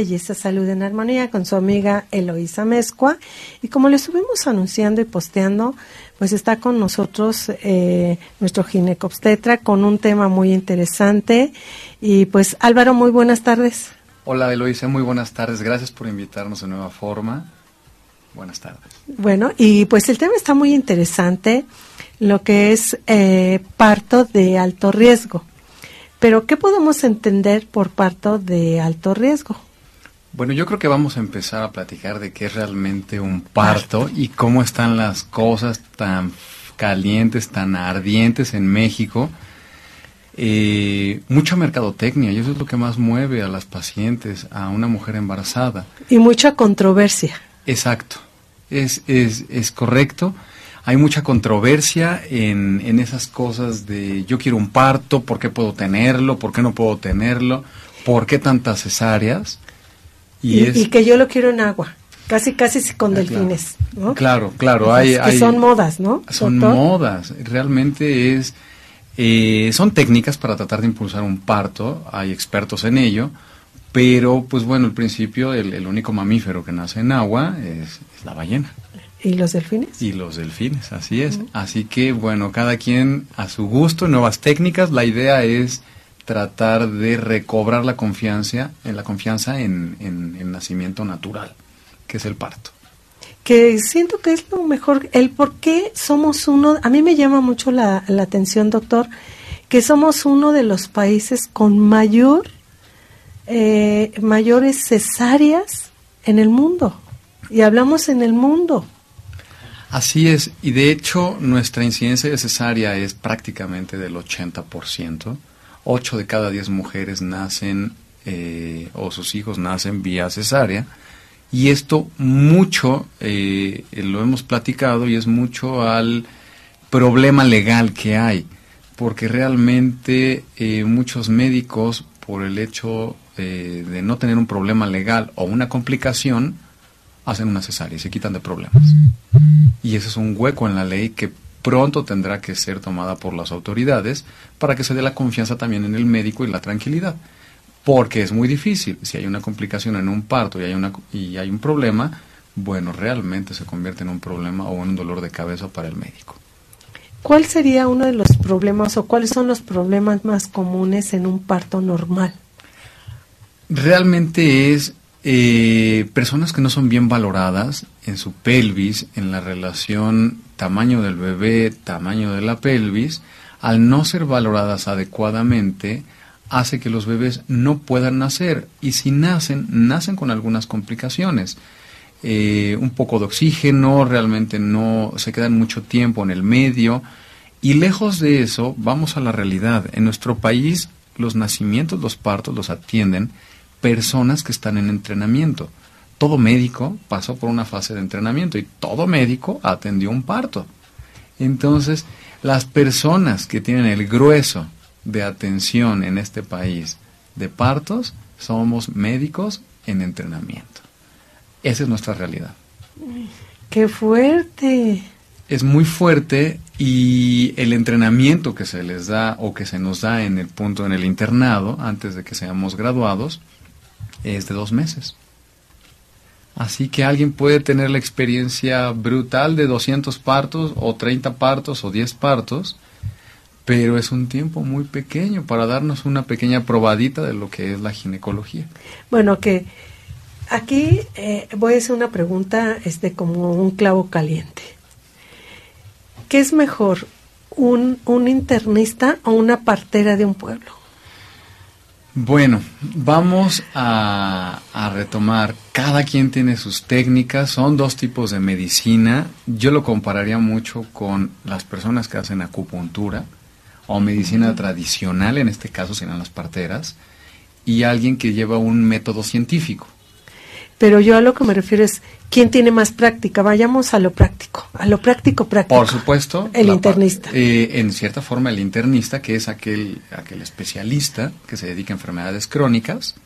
Belleza, Salud en Armonía con su amiga Eloísa Mezcua. Y como le estuvimos anunciando y posteando, pues está con nosotros eh, nuestro ginecobstetra con un tema muy interesante. Y pues Álvaro, muy buenas tardes. Hola Eloísa, muy buenas tardes. Gracias por invitarnos de nueva forma. Buenas tardes. Bueno, y pues el tema está muy interesante, lo que es eh, parto de alto riesgo. Pero, ¿qué podemos entender por parto de alto riesgo? Bueno, yo creo que vamos a empezar a platicar de qué es realmente un parto y cómo están las cosas tan calientes, tan ardientes en México. Eh, mucha mercadotecnia y eso es lo que más mueve a las pacientes, a una mujer embarazada. Y mucha controversia. Exacto, es, es, es correcto hay mucha controversia en, en, esas cosas de yo quiero un parto, ¿por qué puedo tenerlo? ¿Por qué no puedo tenerlo? ¿Por qué tantas cesáreas? Y, que yo lo quiero en agua, casi casi con ah, delfines. Claro, claro, claro hay, que son modas, ¿no? Son modas, realmente es... Eh, son técnicas para tratar de impulsar un parto, hay expertos en ello, pero pues bueno, al principio el, el único mamífero que nace en agua es la ballena. ¿Y los delfines? Y los delfines, así es. Así que, bueno, cada quien a su gusto, nuevas técnicas. La idea es tratar de recobrar la confianza, en la confianza en, el nacimiento natural, que es el parto. Que siento que es lo mejor, el por qué somos uno, a mí me llama mucho la, la atención, doctor, que somos uno de los países con mayor, eh, mayores cesáreas en el mundo. Y hablamos en el mundo. Así es, y de hecho nuestra incidencia de cesárea es prácticamente del 80%. 8 de cada 10 mujeres nacen eh, o sus hijos nacen vía cesárea. Y esto mucho, eh, lo hemos platicado y es mucho al problema legal que hay, porque realmente eh, muchos médicos, por el hecho de no tener un problema legal o una complicación, hacen una cesárea y se quitan de problemas. Y ese es un hueco en la ley que pronto tendrá que ser tomada por las autoridades para que se dé la confianza también en el médico y la tranquilidad. Porque es muy difícil. Si hay una complicación en un parto y hay, una, y hay un problema, bueno, realmente se convierte en un problema o en un dolor de cabeza para el médico. ¿Cuál sería uno de los problemas o cuáles son los problemas más comunes en un parto normal? Realmente es eh, personas que no son bien valoradas en su pelvis, en la relación tamaño del bebé, tamaño de la pelvis, al no ser valoradas adecuadamente, hace que los bebés no puedan nacer y si nacen, nacen con algunas complicaciones. Eh, un poco de oxígeno, realmente no se quedan mucho tiempo en el medio y lejos de eso, vamos a la realidad. En nuestro país los nacimientos, los partos los atienden personas que están en entrenamiento. Todo médico pasó por una fase de entrenamiento y todo médico atendió un parto. Entonces, las personas que tienen el grueso de atención en este país de partos somos médicos en entrenamiento. Esa es nuestra realidad. ¡Qué fuerte! Es muy fuerte y el entrenamiento que se les da o que se nos da en el punto en el internado antes de que seamos graduados es de dos meses. Así que alguien puede tener la experiencia brutal de 200 partos o 30 partos o 10 partos, pero es un tiempo muy pequeño para darnos una pequeña probadita de lo que es la ginecología. Bueno, que aquí eh, voy a hacer una pregunta este, como un clavo caliente. ¿Qué es mejor, un, un internista o una partera de un pueblo? Bueno, vamos a, retomar. Cada quien tiene sus técnicas, son dos tipos de medicina. Yo lo compararía mucho con las personas que hacen acupuntura o medicina tradicional, en este caso serán las parteras, y alguien que lleva un método científico. Pero yo a lo que me refiero es quién tiene más práctica. Vayamos a lo práctico, a lo práctico práctico. Por supuesto. El internista. Eh, en cierta forma, el internista, que es aquel, aquel especialista que se dedica a enfermedades crónicas,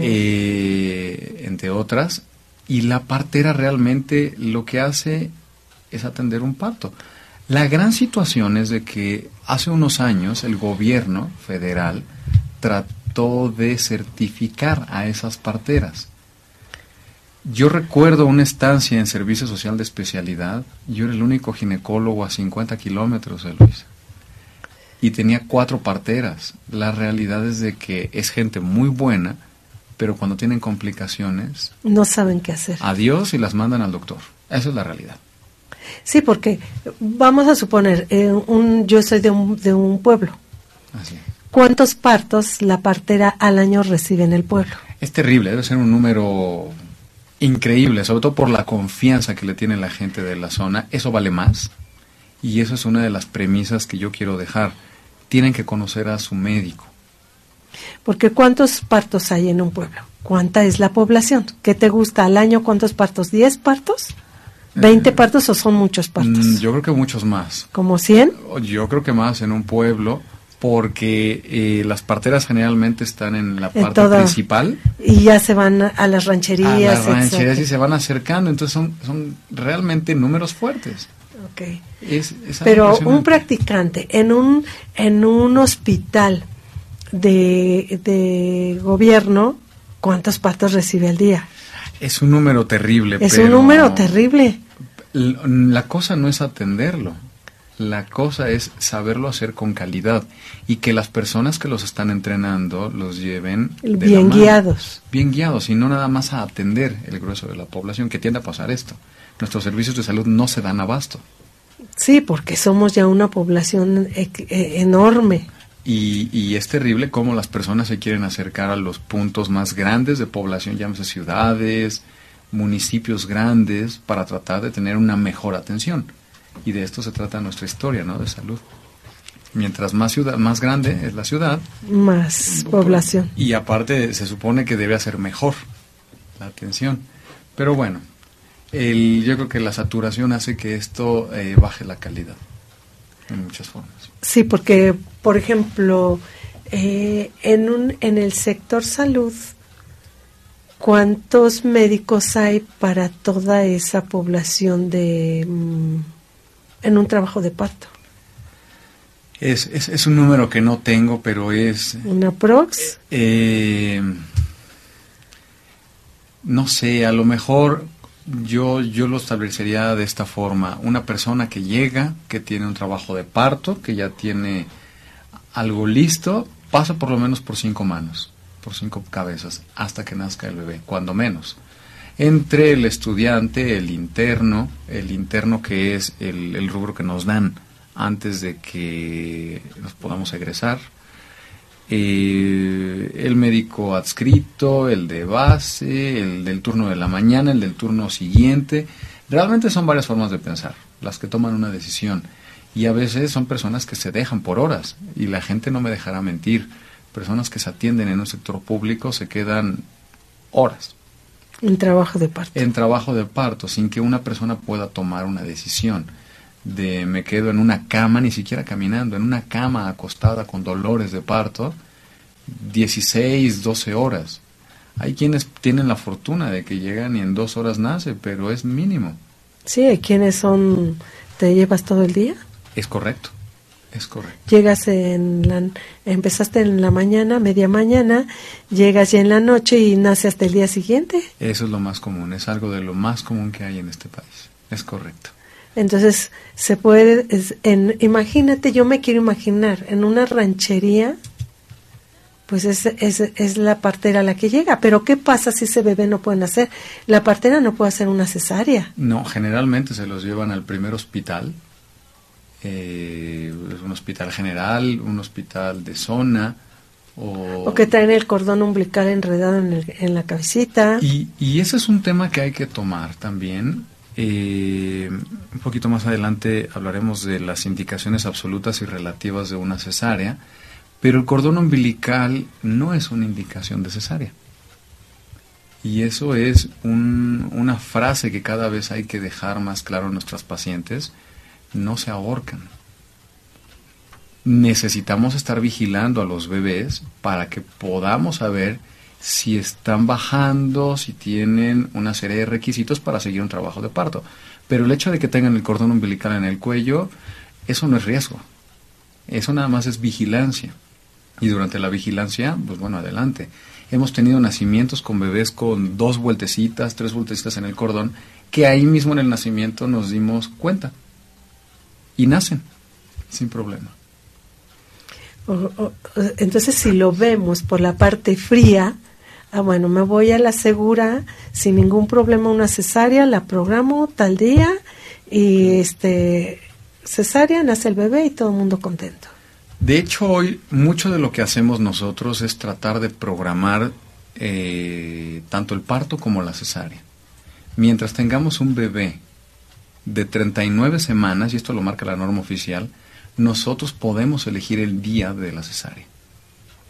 eh, entre otras, y la partera realmente lo que hace es atender un parto. La gran situación es de que hace unos años el gobierno federal trató trató de certificar a esas parteras. Yo recuerdo una estancia en servicio social de especialidad. Yo era el único ginecólogo a 50 kilómetros de Luis. Y tenía cuatro parteras. La realidad es de que es gente muy buena, pero cuando tienen complicaciones... No saben qué hacer. Adiós y las mandan al doctor. Esa es la realidad. Sí, porque vamos a suponer, eh, un, yo soy de un, de un pueblo. Así. ¿Cuántos partos la partera al año recibe en el pueblo? Es terrible, debe ser un número increíble, sobre todo por la confianza que le tiene la gente de la zona. Eso vale más y eso es una de las premisas que yo quiero dejar. Tienen que conocer a su médico. Porque ¿cuántos partos hay en un pueblo? ¿Cuánta es la población? ¿Qué te gusta al año? ¿Cuántos partos? ¿10 partos? ¿20 eh, partos o son muchos partos? Mm, yo creo que muchos más. ¿Como 100? Yo creo que más en un pueblo porque eh, las parteras generalmente están en la parte principal. Y ya se van a las rancherías. A las rancherías y se van acercando, entonces son, son realmente números fuertes. Okay. Pero un practicante en un, en un hospital de, de gobierno, ¿cuántos partos recibe al día? Es un número terrible. Es un número terrible. La cosa no es atenderlo la cosa es saberlo hacer con calidad y que las personas que los están entrenando los lleven bien guiados. Bien guiados y no nada más a atender el grueso de la población, que tiende a pasar esto. Nuestros servicios de salud no se dan abasto. Sí, porque somos ya una población e enorme. Y, y, es terrible cómo las personas se quieren acercar a los puntos más grandes de población, llámese ciudades, municipios grandes, para tratar de tener una mejor atención y de esto se trata nuestra historia, ¿no? De salud. Mientras más ciudad, más grande es la ciudad, más población. Y aparte se supone que debe ser mejor la atención. Pero bueno, el, yo creo que la saturación hace que esto eh, baje la calidad en muchas formas. Sí, porque, por ejemplo, eh, en, un, en el sector salud, ¿cuántos médicos hay para toda esa población de... Mm, en un trabajo de parto? Es, es, un número que no tengo, pero es... ¿Una prox? Eh, no sé, a lo mejor yo, yo lo establecería de esta forma. Una persona que llega, que tiene un trabajo de parto, que ya tiene algo listo, pasa por lo menos por cinco manos, por cinco cabezas, hasta que nazca el bebé, cuando menos entre el estudiante, el interno, el interno que es el, rubro que nos dan antes de que nos podamos egresar, eh, el médico adscrito, el de base, el del turno de la mañana, el del turno siguiente. Realmente son varias formas de pensar, las que toman una decisión. Y a veces son personas que se dejan por horas, y la gente no me dejará mentir. Personas que se atienden en un sector público se quedan horas, en trabajo de parto. En trabajo de parto, sin que una persona pueda tomar una decisión de me quedo en una cama, ni siquiera caminando, en una cama acostada con dolores de parto, 16, 12 horas. Hay quienes tienen la fortuna de que llegan y en dos horas nace, pero es mínimo. Sí, hay quienes son, te llevas todo el día. Es correcto. Es correcto. Llegas en la, empezaste en la mañana, media mañana, llegas ya en la noche y nace hasta el día siguiente. Eso es lo más común, es algo de lo más común que hay en este país. Es correcto. Entonces, se puede, en, imagínate, yo me quiero imaginar, en una ranchería, pues es, es, es la partera la que llega. Pero ¿qué pasa si ese bebé no puede nacer? La partera no puede hacer una cesárea. No, generalmente se los llevan al primer hospital eh, un hospital general, un hospital de zona. O, que traen el cordón umbilical enredado en, en la cabecita. Y, y, ese es un tema que hay que tomar también. Eh, un poquito más adelante hablaremos de las indicaciones absolutas y relativas de una cesárea, pero el cordón umbilical no es una indicación de cesárea. Y eso es un, una frase que cada vez hay que dejar más claro a nuestras pacientes no se ahorcan. Necesitamos estar vigilando a los bebés para que podamos saber si están bajando, si tienen una serie de requisitos para seguir un trabajo de parto. Pero el hecho de que tengan el cordón umbilical en el cuello, eso no es riesgo. Eso nada más es vigilancia. Y durante la vigilancia, pues bueno, adelante. Hemos tenido nacimientos con bebés con dos vueltecitas, tres vueltecitas en el cordón, que ahí mismo en el nacimiento nos dimos cuenta. Y nacen, sin problema. entonces, si lo vemos por la parte fría, ah, bueno, me voy a la segura sin ningún problema una cesárea, la programo tal día y este cesárea nace el bebé y todo el mundo contento. De hecho, hoy mucho de lo que hacemos nosotros es tratar de programar eh, tanto el parto como la cesárea. Mientras tengamos un bebé de 39 semanas, y esto lo marca la norma oficial, nosotros podemos elegir el día de la cesárea,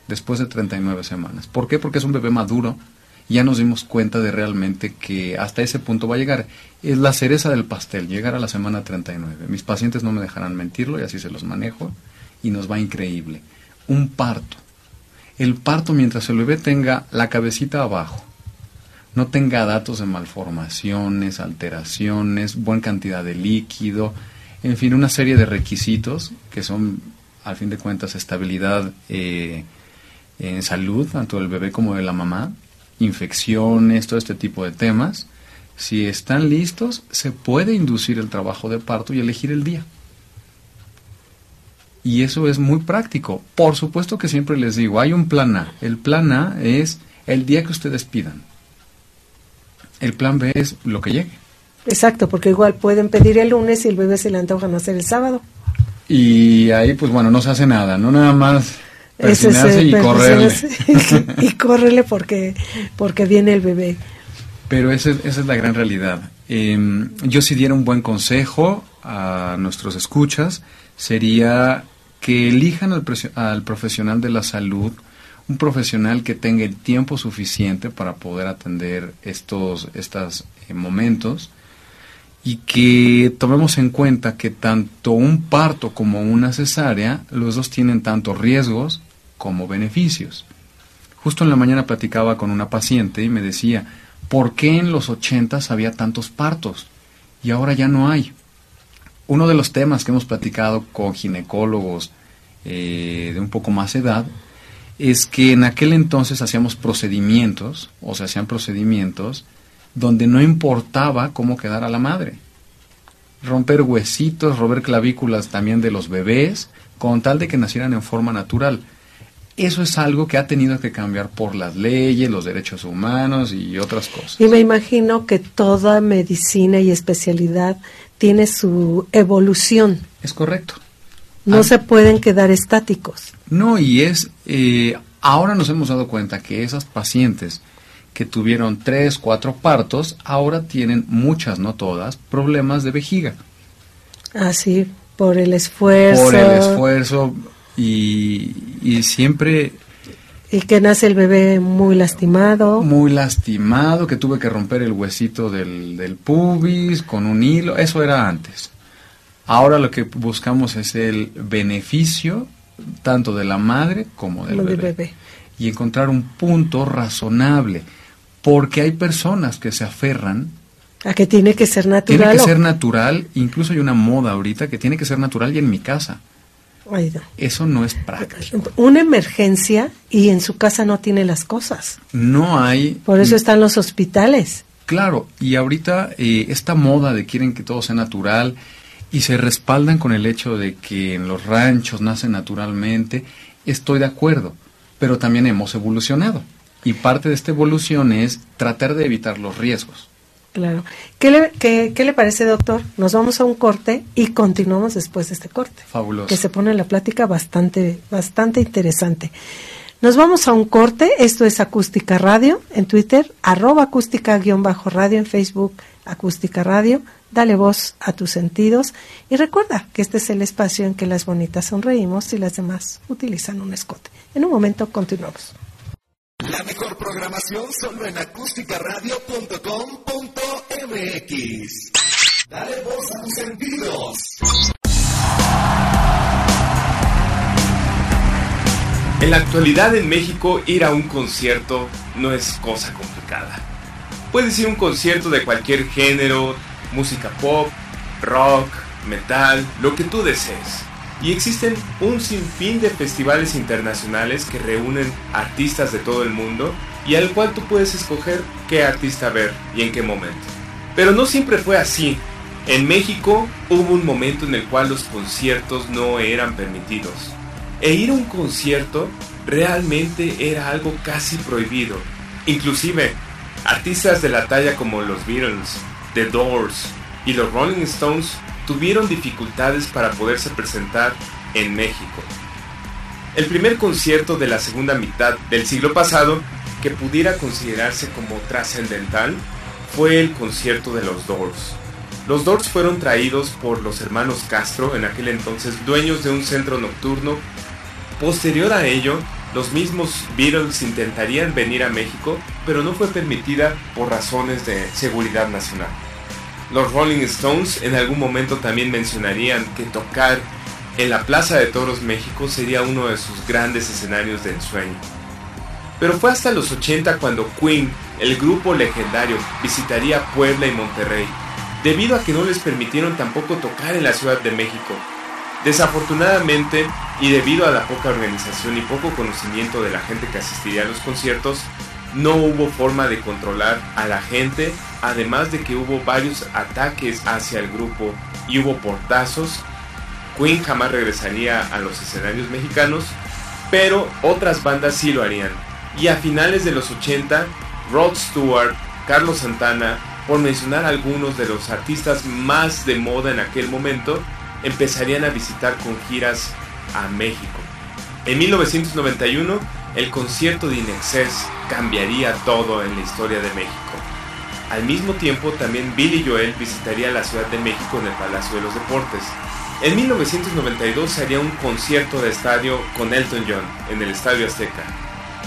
después de 39 semanas. ¿Por qué? Porque es un bebé maduro, ya nos dimos cuenta de realmente que hasta ese punto va a llegar. Es la cereza del pastel, llegar a la semana 39. Mis pacientes no me dejarán mentirlo y así se los manejo y nos va increíble. Un parto. El parto mientras el bebé tenga la cabecita abajo, no tenga datos de malformaciones, alteraciones, buena cantidad de líquido, en fin, una serie de requisitos que son, al fin de cuentas, estabilidad eh, en salud, tanto del bebé como de la mamá, infecciones, todo este tipo de temas. Si están listos, se puede inducir el trabajo de parto y elegir el día. Y eso es muy práctico. Por supuesto que siempre les digo, hay un plan A. El plan A es el día que ustedes pidan. El plan B es lo que llegue. Exacto, porque igual pueden pedir el lunes y el bebé se le antoja nacer el sábado. Y ahí, pues bueno, no se hace nada, no nada más persinarse y correrle. y correrle porque, porque viene el bebé. Pero esa es, esa es la gran realidad. Em, yo si diera un buen consejo a nuestros escuchas, sería que elijan al, al profesional de la salud, un profesional que tenga el tiempo suficiente para poder atender estos, estos eh, momentos y que tomemos en cuenta que tanto un parto como una cesárea, los dos tienen tanto riesgos como beneficios. Justo en la mañana platicaba con una paciente y me decía, ¿por qué en los ochentas había tantos partos y ahora ya no hay? Uno de los temas que hemos platicado con ginecólogos eh, de un poco más edad es que en aquel entonces hacíamos procedimientos, o se hacían procedimientos, donde no importaba cómo quedara la madre. Romper huesitos, romper clavículas también de los bebés, con tal de que nacieran en forma natural. Eso es algo que ha tenido que cambiar por las leyes, los derechos humanos y otras cosas. Y me imagino que toda medicina y especialidad tiene su evolución. Es correcto. No se pueden quedar estáticos. No, y es, eh, ahora nos hemos dado cuenta que esas pacientes que tuvieron tres, cuatro partos, ahora tienen muchas, no todas, problemas de vejiga. Ah, sí, por el esfuerzo. Por el esfuerzo y, y siempre y que nace el bebé muy lastimado. Muy lastimado, que tuve que romper el huesito del, del, pubis con un hilo. Eso era antes. Ahora lo que buscamos es el beneficio tanto de la madre como del bebé. Y encontrar un punto razonable. Porque hay personas que se aferran a que tiene que ser natural. Tiene que ser natural. Incluso hay una moda ahorita que tiene que ser natural y en mi casa. Eso no es práctico. Una emergencia y en su casa no tiene las cosas. No hay. Por eso están los hospitales. Claro, y ahorita eh, esta moda de quieren que todo sea natural y se respaldan con el hecho de que en los ranchos nacen naturalmente, estoy de acuerdo, pero también hemos evolucionado. Y parte de esta evolución es tratar de evitar los riesgos. Claro. ¿Qué le, qué, le parece, doctor? Nos vamos a un corte y continuamos después de este corte. Fabuloso. Que se pone la plática bastante, bastante interesante. Nos vamos a un corte. Esto es Acústica Radio en Twitter, arroba acústica-radio en Facebook, Acústica Radio dale voz a tus sentidos y recuerda que este es el espacio en que las bonitas sonreímos y las demás utilizan un escote. En un momento continuamos. La mejor programación solo en acústicaradio.com.mx. Dale voz a tus sentidos. En la actualidad en México ir a un concierto no es cosa complicada. Puedes ir a un concierto de cualquier género, música pop, rock, metal, lo que tú desees. y existen un sinfín de festivales internacionales que reúnen artistas de todo el mundo y al cual tú puedes escoger qué artista ver y en qué momento. Pero no siempre fue así. En México hubo un momento en el cual los conciertos no eran permitidos. E ir a un concierto realmente era algo casi prohibido. Inclusive, artistas de la talla como los Beatles, The Doors y los Rolling Stones tuvieron dificultades para poderse presentar en México. El primer concierto de la segunda mitad del siglo pasado que pudiera considerarse como trascendental fue el concierto de los Doors. Los Doors fueron traídos por los hermanos Castro, en aquel entonces dueños de un centro nocturno. Posterior a ello, los mismos Beatles intentarían venir a México, pero no fue permitida por razones de seguridad nacional. Los Rolling Stones en algún momento también mencionarían que tocar en la Plaza de Toros México sería uno de sus grandes escenarios de ensueño. Pero fue hasta los 80 cuando Queen, el grupo legendario, visitaría Puebla y Monterrey, debido a que no les permitieron tampoco tocar en la Ciudad de México. Desafortunadamente, y debido a la poca organización y poco conocimiento de la gente que asistiría a los conciertos, no hubo forma de controlar a la gente, además de que hubo varios ataques hacia el grupo y hubo portazos. Queen jamás regresaría a los escenarios mexicanos, pero otras bandas sí lo harían. Y a finales de los 80, Rod Stewart, Carlos Santana, por mencionar algunos de los artistas más de moda en aquel momento, empezarían a visitar con giras a México. En 1991, el concierto de Inexcess cambiaría todo en la historia de México. Al mismo tiempo, también Billy Joel visitaría la Ciudad de México en el Palacio de los Deportes. En 1992 se haría un concierto de estadio con Elton John en el Estadio Azteca.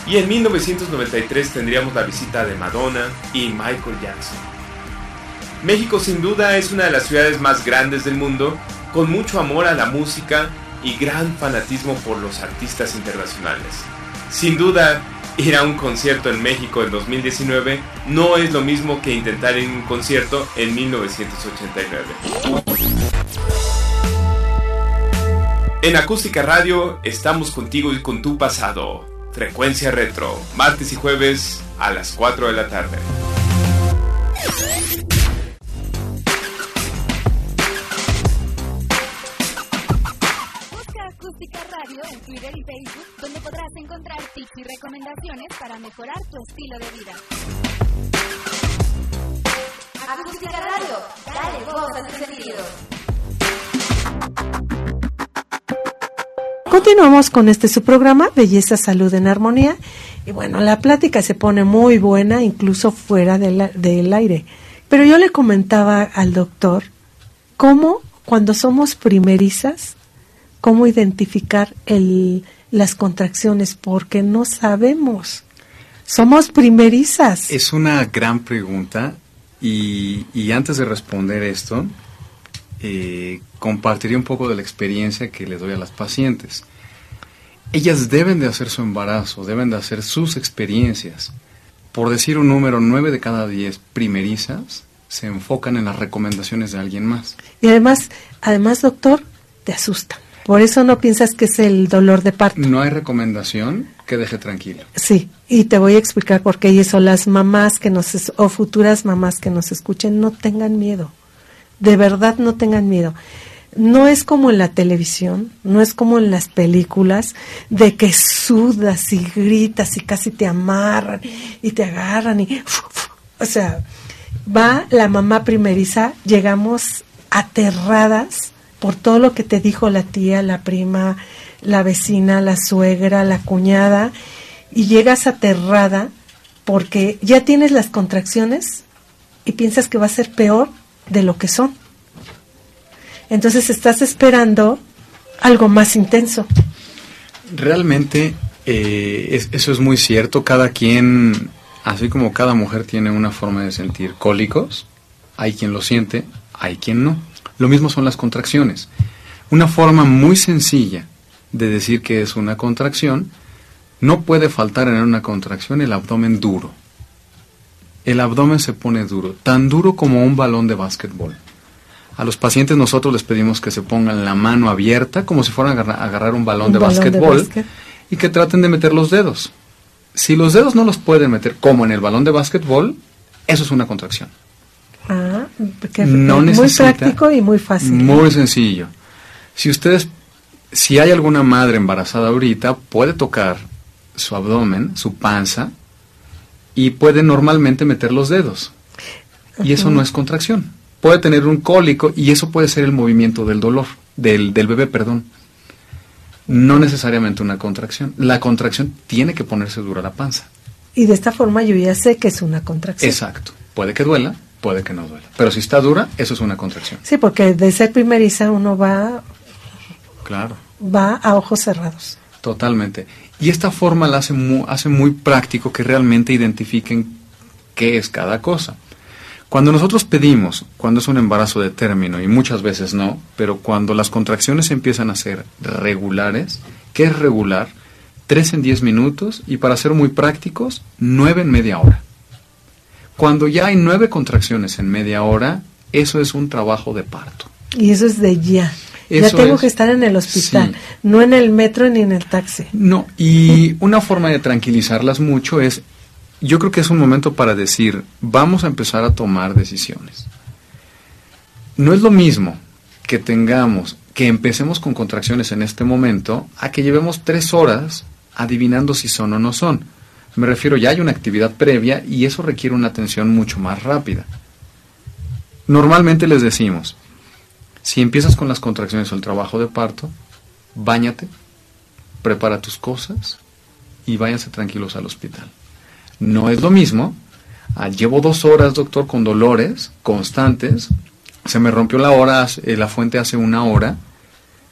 Y en 1993 tendríamos la visita de Madonna y Michael Jackson. México sin duda es una de las ciudades más grandes del mundo, con mucho amor a la música y gran fanatismo por los artistas internacionales. Sin duda, ir a un concierto en México en 2019 no es lo mismo que intentar ir a un concierto en 1989. En Acústica Radio estamos contigo y con tu pasado. Frecuencia Retro, martes y jueves a las 4 de la tarde. Y recomendaciones para mejorar tu estilo de vida. Dale voz a. Continuamos con este su programa, Belleza, Salud en Armonía. Y bueno, la plática se pone muy buena, incluso fuera del aire. Pero yo le comentaba al doctor cómo cuando somos primerizas, cómo identificar el, las contracciones, porque no sabemos. Somos primerizas. Es una gran pregunta y, y antes de responder esto, eh, compartiría un poco de la experiencia que les doy a las pacientes. Ellas deben de hacer su embarazo, deben de hacer sus experiencias. Por decir un número, 9 de cada 10 primerizas se enfocan en las recomendaciones de alguien más. Y además, además, doctor, te asusta. Por eso no piensas que es el dolor de parto. No hay recomendación que deje tranquilo. Sí, y te voy a explicar por qué. Y eso, las mamás que nos, es- o futuras mamás que nos escuchen, no tengan miedo. De verdad, no tengan miedo. No es como en la televisión, no es como en las películas, de que sudas y gritas y casi te amarran y te agarran y... O sea, va la mamá primeriza, llegamos aterradas por todo lo que te dijo la tía, la prima, la vecina, la suegra, la cuñada, y llegas aterrada porque ya tienes las contracciones y piensas que va a ser peor de lo que son. Entonces estás esperando algo más intenso. Realmente eh, es- eso es muy cierto. Cada quien, así como cada mujer tiene una forma de sentir cólicos, hay quien lo siente, hay quien no. Lo mismo son las contracciones. Una forma muy sencilla de decir que es una contracción, no puede faltar en una contracción el abdomen duro. El abdomen se pone duro, tan duro como un balón de básquetbol. A los pacientes nosotros les pedimos que se pongan la mano abierta como si fueran a agarrar, un balón Un de balón de básquetbol básquet. y que traten de meter los dedos. Si los dedos no los pueden meter como en el balón de básquetbol, eso es una contracción. Que- No muy necesita- práctico y muy fácil. Muy sencillo. Si ustedes, si hay alguna madre embarazada ahorita, puede tocar su abdomen, su panza, y puede normalmente meter los dedos. Y eso no es contracción. Puede tener un cólico y eso puede ser el movimiento del dolor, del, del bebé, perdón. No necesariamente una contracción. La contracción tiene que ponerse dura la panza. Y de esta forma yo ya sé que es una contracción. Exacto. Puede que duela, puede que no duela. Pero si está dura, eso es una contracción. Sí, porque de ser primeriza uno va, Claro. va a ojos cerrados. Totalmente. Y esta forma la hace muy, hace muy práctico que realmente identifiquen qué es cada cosa. Cuando nosotros pedimos, cuando es un embarazo de término, y muchas veces no, pero cuando las contracciones empiezan a ser regulares, ¿qué es regular? 3 en 10 minutos y para ser muy prácticos, 9 en media hora. Cuando ya hay 9 contracciones en media hora, eso es un trabajo de parto. Y eso es de ya. Eso ya tengo es- que estar en el hospital, Sí. no en el metro ni en el taxi. No, y una forma de tranquilizarlas mucho es, yo creo que es un momento para decir, vamos a empezar a tomar decisiones. No es lo mismo que tengamos, que empecemos con contracciones en este momento, a que llevemos tres horas adivinando si son o no son. Me refiero, ya hay una actividad previa y eso requiere una atención mucho más rápida. Normalmente les decimos, si empiezas con las contracciones o el trabajo de parto, báñate, prepara tus cosas y váyanse tranquilos al hospital. No es lo mismo. ah, llevo dos horas, doctor, con dolores constantes. Se me rompió la hora, la fuente hace una hora.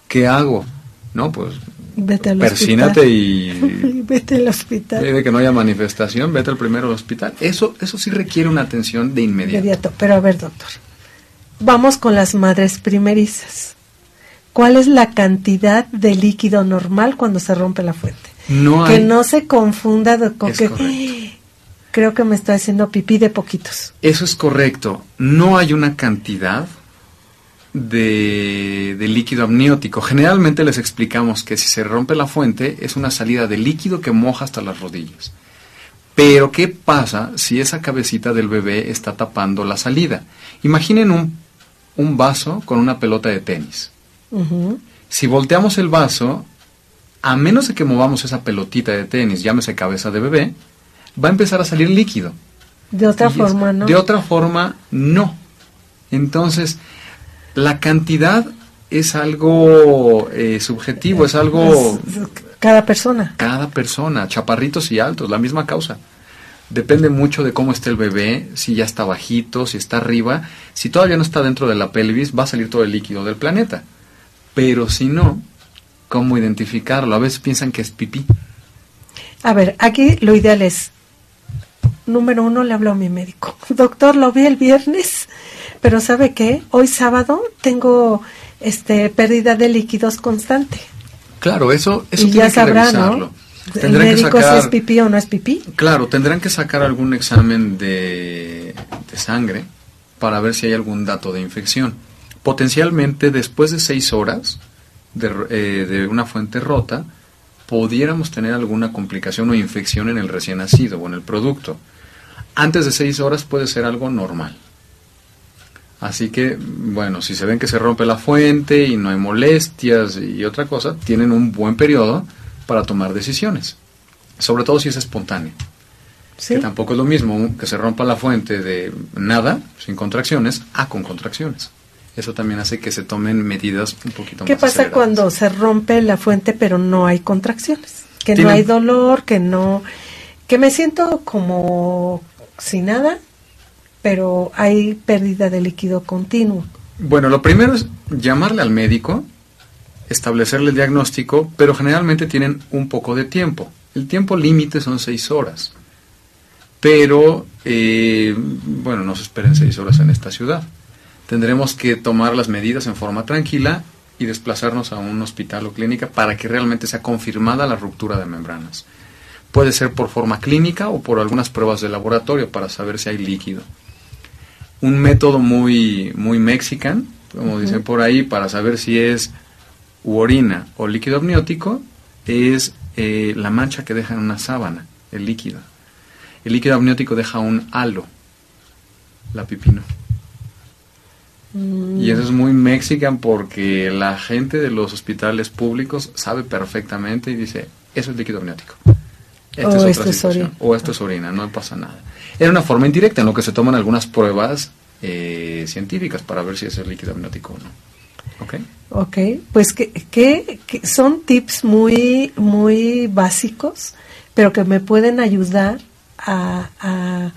¿Qué hago? No, pues Vete al persínate hospital. y Vete al hospital. de que no haya manifestación, vete al primero al hospital. Eso, eso sí requiere una atención de inmediato. Inmediato. Pero a ver, doctor. Vamos con las madres primerizas. ¿Cuál es la cantidad de líquido normal cuando se rompe la fuente? No que hay- no se confunda con Es que correcto. creo que me estoy haciendo pipí de poquitos. Eso es correcto. No hay una cantidad de, de líquido amniótico. Generalmente les explicamos que si se rompe la fuente es una salida de líquido que moja hasta las rodillas. Pero ¿qué pasa si esa cabecita del bebé está tapando la salida? Imaginen un, un vaso con una pelota de tenis. Si volteamos el vaso, a menos de que movamos esa pelotita de tenis, llámese cabeza de bebé, va a empezar a salir líquido. De otra Y es- forma, ¿no? De otra forma, no. Entonces, la cantidad es algo eh, subjetivo, es algo Cada persona. cada persona, chaparritos y altos, la misma causa. Depende mucho de cómo esté el bebé, si ya está bajito, si está arriba. Si todavía no está dentro de la pelvis, va a salir todo el líquido del planeta. Pero si no, ¿cómo identificarlo? A veces piensan que es pipí. A ver, aquí lo ideal es, número uno, le hablo a mi médico. Doctor, lo vi el viernes, pero ¿sabe qué? Hoy sábado tengo este pérdida de líquidos constante. Claro, eso, eso y tiene ya que sabrá. ¿no? El Tendrán que médico si sacar- es pipí o no es pipí. Claro, tendrán que sacar algún examen de, de sangre para ver si hay algún dato de infección. Potencialmente, después de seis horas de, eh, de una fuente rota, pudiéramos tener alguna complicación o infección en el recién nacido o en el producto. Antes de seis horas puede ser algo normal. Así que, bueno, si se ven que se rompe la fuente y no hay molestias y otra cosa, tienen un buen periodo para tomar decisiones. Sobre todo si es espontáneo. ¿sí? Que tampoco es lo mismo que se rompa la fuente de nada, sin contracciones, a con contracciones. Eso también hace que se tomen medidas un poquito ¿Qué más pasa aceleradas. cuando se rompe la fuente pero no hay contracciones? Que no hay dolor, que no... Que me siento como sin nada, pero hay pérdida de líquido continuo. Bueno, lo primero es llamarle al médico, establecerle el diagnóstico, pero generalmente tienen un poco de tiempo. El tiempo límite son seis horas. Pero, eh, bueno, no se esperen seis horas en esta ciudad. Tendremos que tomar las medidas en forma tranquila y desplazarnos a un hospital o clínica para que realmente sea confirmada la ruptura de membranas. Puede ser por forma clínica o por algunas pruebas de laboratorio para saber si hay líquido. Un método muy, muy mexican como dicen por ahí, para saber si es u orina o líquido amniótico, es eh, la mancha que deja en una sábana, el líquido. El líquido amniótico deja un halo, la pipino. Mm, Y eso es muy mexican porque la gente de los hospitales públicos sabe perfectamente y dice, eso es líquido amniótico. Esta O es otra esto es situación. orina. O esto es orina, no pasa nada. Era una forma indirecta en lo que se toman algunas pruebas eh, científicas para ver si es el líquido amniótico o no. ¿Ok? Ok, pues que, que- que son tips muy, muy básicos, pero que me pueden ayudar a, a-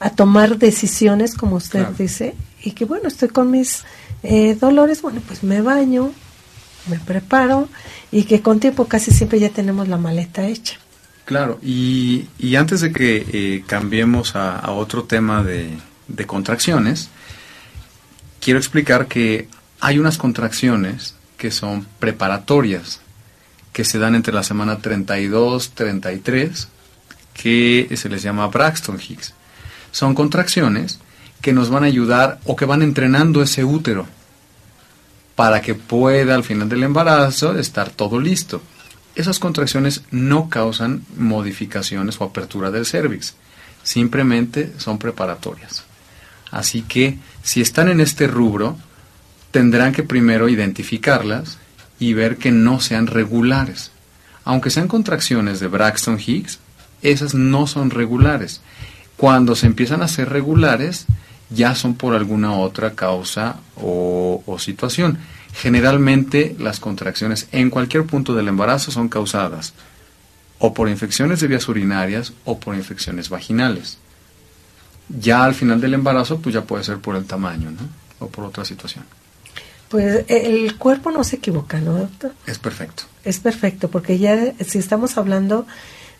a tomar decisiones, como usted Claro. dice, y que bueno, estoy con mis eh, dolores, bueno, pues me baño, me preparo, y que con tiempo casi siempre ya tenemos la maleta hecha. Claro, y, antes de que eh, cambiemos a, otro tema de, de contracciones, quiero explicar que hay unas contracciones que son preparatorias, que se dan entre la semana 32, 33, que se les llama Braxton Hicks. Son contracciones que nos van a ayudar o que van entrenando ese útero para que pueda al final del embarazo estar todo listo. Esas contracciones no causan modificaciones o apertura del cervix, simplemente son preparatorias. Así que si están en este rubro, tendrán que primero identificarlas y ver que no sean regulares. Aunque sean contracciones de Braxton Hicks, esas no son regulares. Cuando se empiezan a ser regulares, ya son por alguna otra causa o, o situación. Generalmente las contracciones en cualquier punto del embarazo son causadas o por infecciones de vías urinarias o por infecciones vaginales. Ya al final del embarazo, pues ya puede ser por el tamaño, ¿no? O por otra situación. Pues eh, el cuerpo no se equivoca, ¿no, doctor? Es perfecto. Es perfecto, porque ya si estamos hablando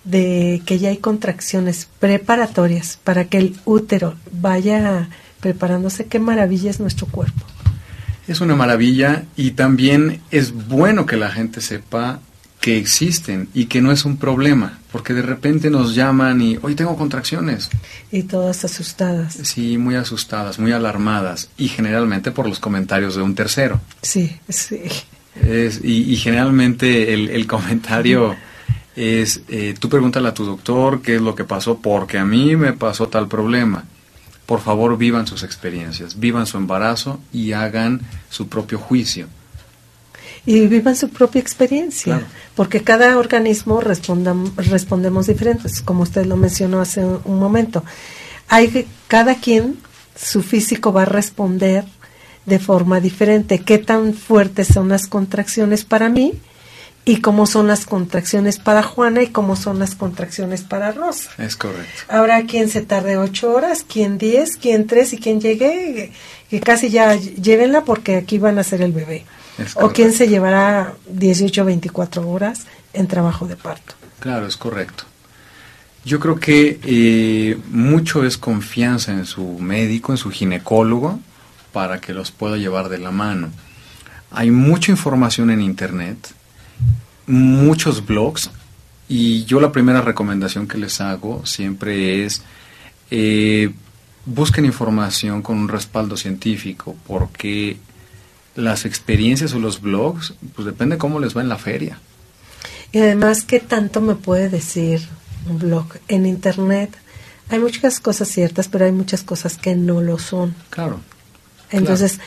de que ya hay contracciones preparatorias para que el útero vaya preparándose, qué maravilla es nuestro cuerpo. Es una maravilla y también es bueno que la gente sepa que existen y que no es un problema, porque de repente nos llaman y hoy tengo contracciones. Y todas asustadas. Sí, muy asustadas, muy alarmadas y generalmente por los comentarios de un tercero. Sí, sí. Es- y, y generalmente el, el comentario es, eh, tú pregúntale a tu doctor qué es lo que pasó, porque a mí me pasó tal problema. Por favor, vivan sus experiencias, vivan su embarazo y hagan su propio juicio. Y vivan su propia experiencia, Claro. porque cada organismo respondemos diferentes, como usted lo mencionó hace un, un momento. Hay que- cada quien, su físico va a responder de forma diferente. ¿Qué tan fuertes son las contracciones para mí? Y cómo son las contracciones para Juana y cómo son las contracciones para Rosa. Es correcto. Habrá quien se tarde ocho horas, quien diez, quien tres y quien llegue, que casi ya llévenla porque aquí van a ser el bebé. Es O quien se llevará 18 o 24 horas en trabajo de parto. Claro, es correcto. Yo creo que eh, mucho es confianza en su médico, en su ginecólogo, para que los pueda llevar de la mano. Hay mucha información en Internet, muchos blogs, y yo la primera recomendación que les hago siempre es eh, busquen información con un respaldo científico, porque las experiencias o los blogs, pues depende cómo les va en la feria. Y además, ¿qué tanto me puede decir un blog? En Internet hay muchas cosas ciertas, pero hay muchas cosas que no lo son. Claro. Entonces,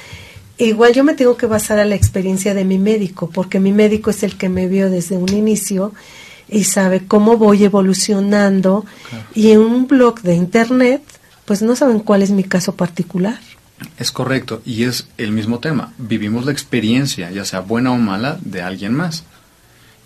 igual yo me tengo que basar a la experiencia de mi médico, porque mi médico es el que me vio desde un inicio y sabe cómo voy evolucionando. Y en un blog de internet, pues no saben cuál es mi caso particular. Es correcto, y es el mismo tema. Vivimos la experiencia, ya sea buena o mala, de alguien más.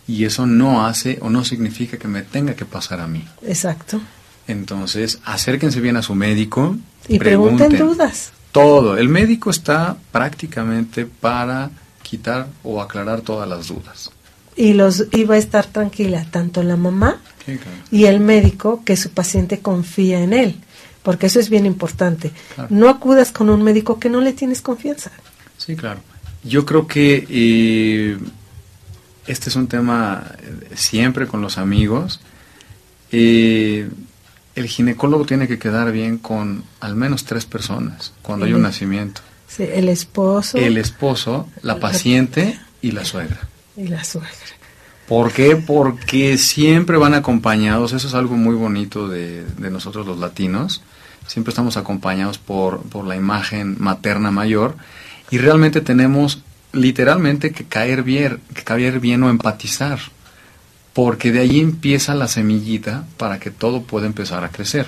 Y eso no hace o no significa que me tenga que pasar a mí. Exacto. Entonces, acérquense bien a su médico. Y pregunten dudas. Todo. El médico está prácticamente para quitar o aclarar todas las dudas. Y, los, va a estar tranquila tanto la mamá Sí, claro. y el médico que su paciente confía en él, porque eso es bien importante. Claro. No acudas con un médico que no le tienes confianza. Sí, claro. Yo creo que eh, este es un tema eh, siempre con los amigos. Eh, el ginecólogo tiene que quedar bien con al menos tres personas cuando hay un nacimiento. Sí, el esposo. El esposo, la paciente y la suegra. Y la suegra. ¿Por qué? Porque siempre van acompañados, eso es algo muy bonito de, de nosotros los latinos, siempre estamos acompañados por, por la imagen materna mayor y realmente tenemos literalmente que caer bien, que caer bien o empatizar, porque de ahí empieza la semillita para que todo pueda empezar a crecer.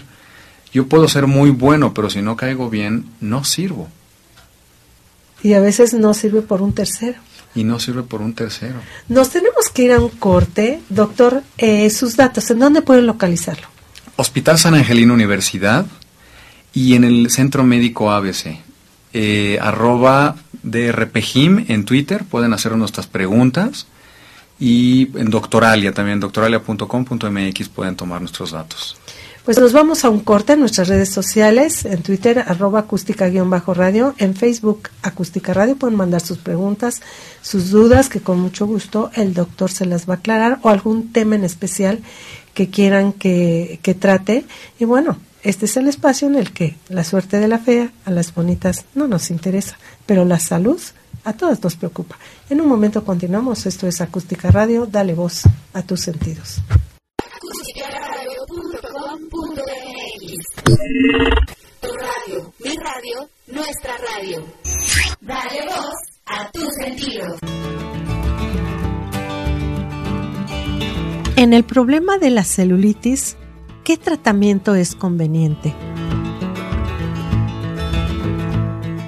Yo puedo ser muy bueno, pero si no caigo bien, no sirvo. Y a veces no sirve por un tercero. Y no sirve por un tercero. Nos tenemos que ir a un corte. Doctor, eh, sus datos, ¿en dónde pueden localizarlo? Hospital San Angelino Universidad y en el Centro Médico ABC. Eh, arroba DRPGIM en Twitter, pueden hacer nuestras preguntas. Y en Doctoralia también, doctoralia.com.mx pueden tomar nuestros datos. Pues nos vamos a un corte en nuestras redes sociales, en Twitter, arroba acústica-radio, en Facebook, acústica radio, pueden mandar sus preguntas, sus dudas, que con mucho gusto el doctor se las va a aclarar, o algún tema en especial que quieran que, que trate. Y bueno, este es el espacio en el que la suerte de la fea a las bonitas no nos interesa, pero la salud a todas nos preocupa. En un momento continuamos, esto es Acústica Radio, dale voz a tus sentidos. Tu radio, mi radio, nuestra radio. Dale voz a tus sentidos. En el problema de la celulitis, ¿qué tratamiento es conveniente?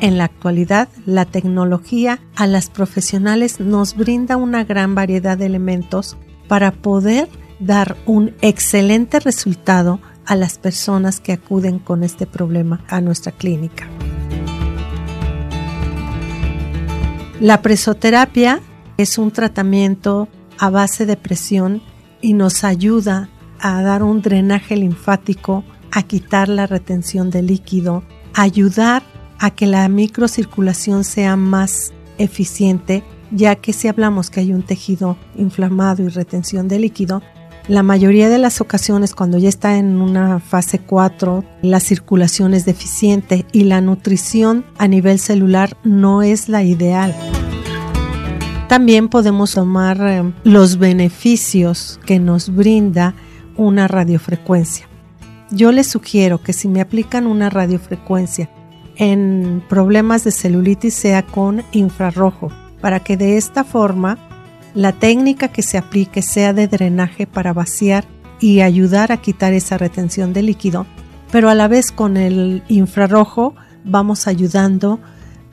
En la actualidad, la tecnología a las profesionales nos brinda una gran variedad de elementos para poder dar un excelente resultado a las personas que acuden con este problema a nuestra clínica. La presoterapia es un tratamiento a base de presión y nos ayuda a dar un drenaje linfático, a quitar la retención de líquido, ayudar a que la microcirculación sea más eficiente, ya que si hablamos que hay un tejido inflamado y retención de líquido, la mayoría de las ocasiones cuando ya está en una fase 4, la circulación es deficiente y la nutrición a nivel celular no es la ideal. También podemos tomar eh, los beneficios que nos brinda una radiofrecuencia. Yo les sugiero que si me aplican una radiofrecuencia en problemas de celulitis sea con infrarrojo, para que de esta forma la técnica que se aplique sea de drenaje para vaciar y ayudar a quitar esa retención de líquido, pero a la vez con el infrarrojo vamos ayudando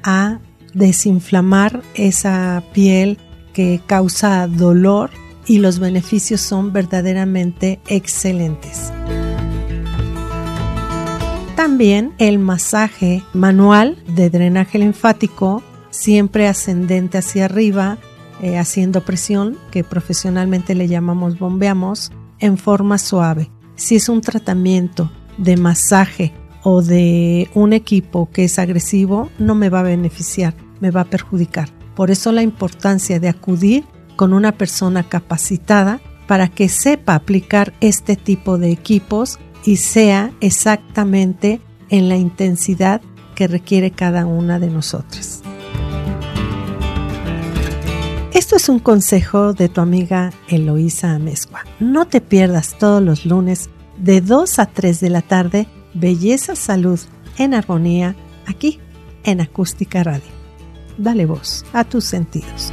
a desinflamar esa piel que causa dolor y los beneficios son verdaderamente excelentes. También el masaje manual de drenaje linfático, siempre ascendente hacia arriba, eh, haciendo presión, que profesionalmente le llamamos bombeamos, en forma suave. Si es un tratamiento de masaje o de un equipo que es agresivo, no me va a beneficiar, me va a perjudicar. Por eso la importancia de acudir con una persona capacitada para que sepa aplicar este tipo de equipos y sea exactamente en la intensidad que requiere cada una de nosotras. Esto es un consejo de tu amiga Eloísa Amezcua. No te pierdas todos los lunes de 2 a 3 de la tarde Belleza Salud en Armonía aquí en Acústica Radio. Dale voz a tus sentidos.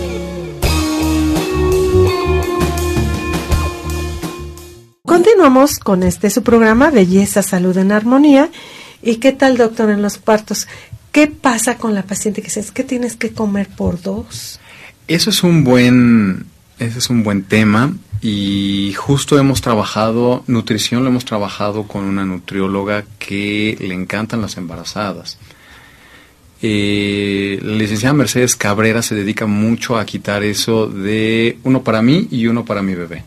Continuamos con este su programa Belleza, Salud en Armonía. ¿Y qué tal, doctor, en los partos? ¿Qué pasa con la paciente que dice, es que tienes que comer por dos? Eso es un buen ese es un buen tema y justo hemos trabajado, nutrición lo hemos trabajado con una nutrióloga que le encantan las embarazadas. Eh, la licenciada Mercedes Cabrera se dedica mucho a quitar eso de uno para mí y uno para mi bebé.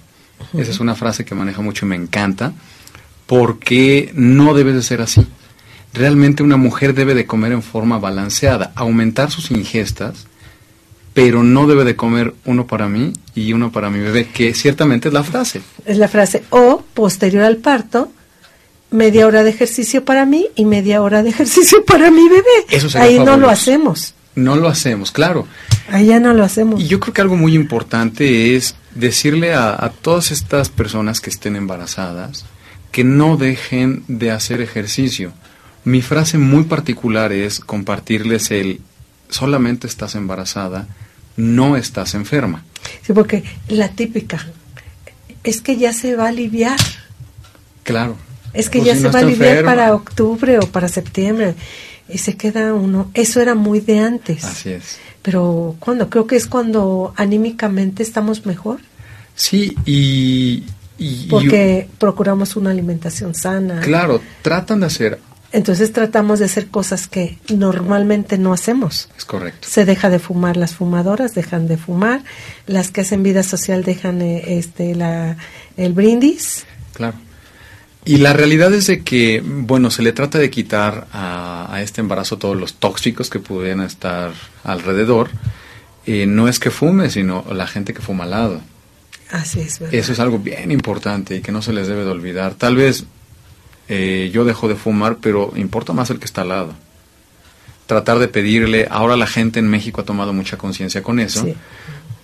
Esa es una frase que maneja mucho y me encanta porque no debe de ser así. Realmente una mujer debe de comer en forma balanceada, aumentar sus ingestas, pero no debe de comer uno para mí y uno para mi bebé, que ciertamente es la frase. Es la frase. O posterior al parto, media hora de ejercicio para mí y media hora de ejercicio para mi bebé. Eso Ahí no lo hacemos. No lo hacemos, claro. Ahí ya no lo hacemos. Y yo creo que algo muy importante es decirle a, a todas estas personas que estén embarazadas que no dejen de hacer ejercicio. Mi frase muy particular es compartirles el solamente estás embarazada, no estás enferma. Sí, porque la típica es que ya se va a aliviar. Claro. Es que Pues ya si se no va a aliviar enferma. para octubre o para septiembre. Y se queda uno. Eso era muy de antes. Así es. Pero cuando creo que es cuando anímicamente estamos mejor. Sí, y, y- y- Porque procuramos una alimentación sana. claro, tratan de hacer, Entonces tratamos de hacer cosas que normalmente no hacemos. es correcto. Se deja de fumar, las fumadoras dejan de fumar, las que hacen vida social dejan eh, este la el brindis. Claro. Y la realidad es de que, bueno, se le trata de quitar a, a este embarazo todos los tóxicos que pudieran estar alrededor. Eh, no es que fume, sino la gente que fuma al lado. Así es, ¿verdad? Eso es algo bien importante y que no se les debe de olvidar. Tal vez eh, yo dejo de fumar, pero importa más el que está al lado. Tratar de pedirle, ahora la gente en México ha tomado mucha conciencia con eso, Sí.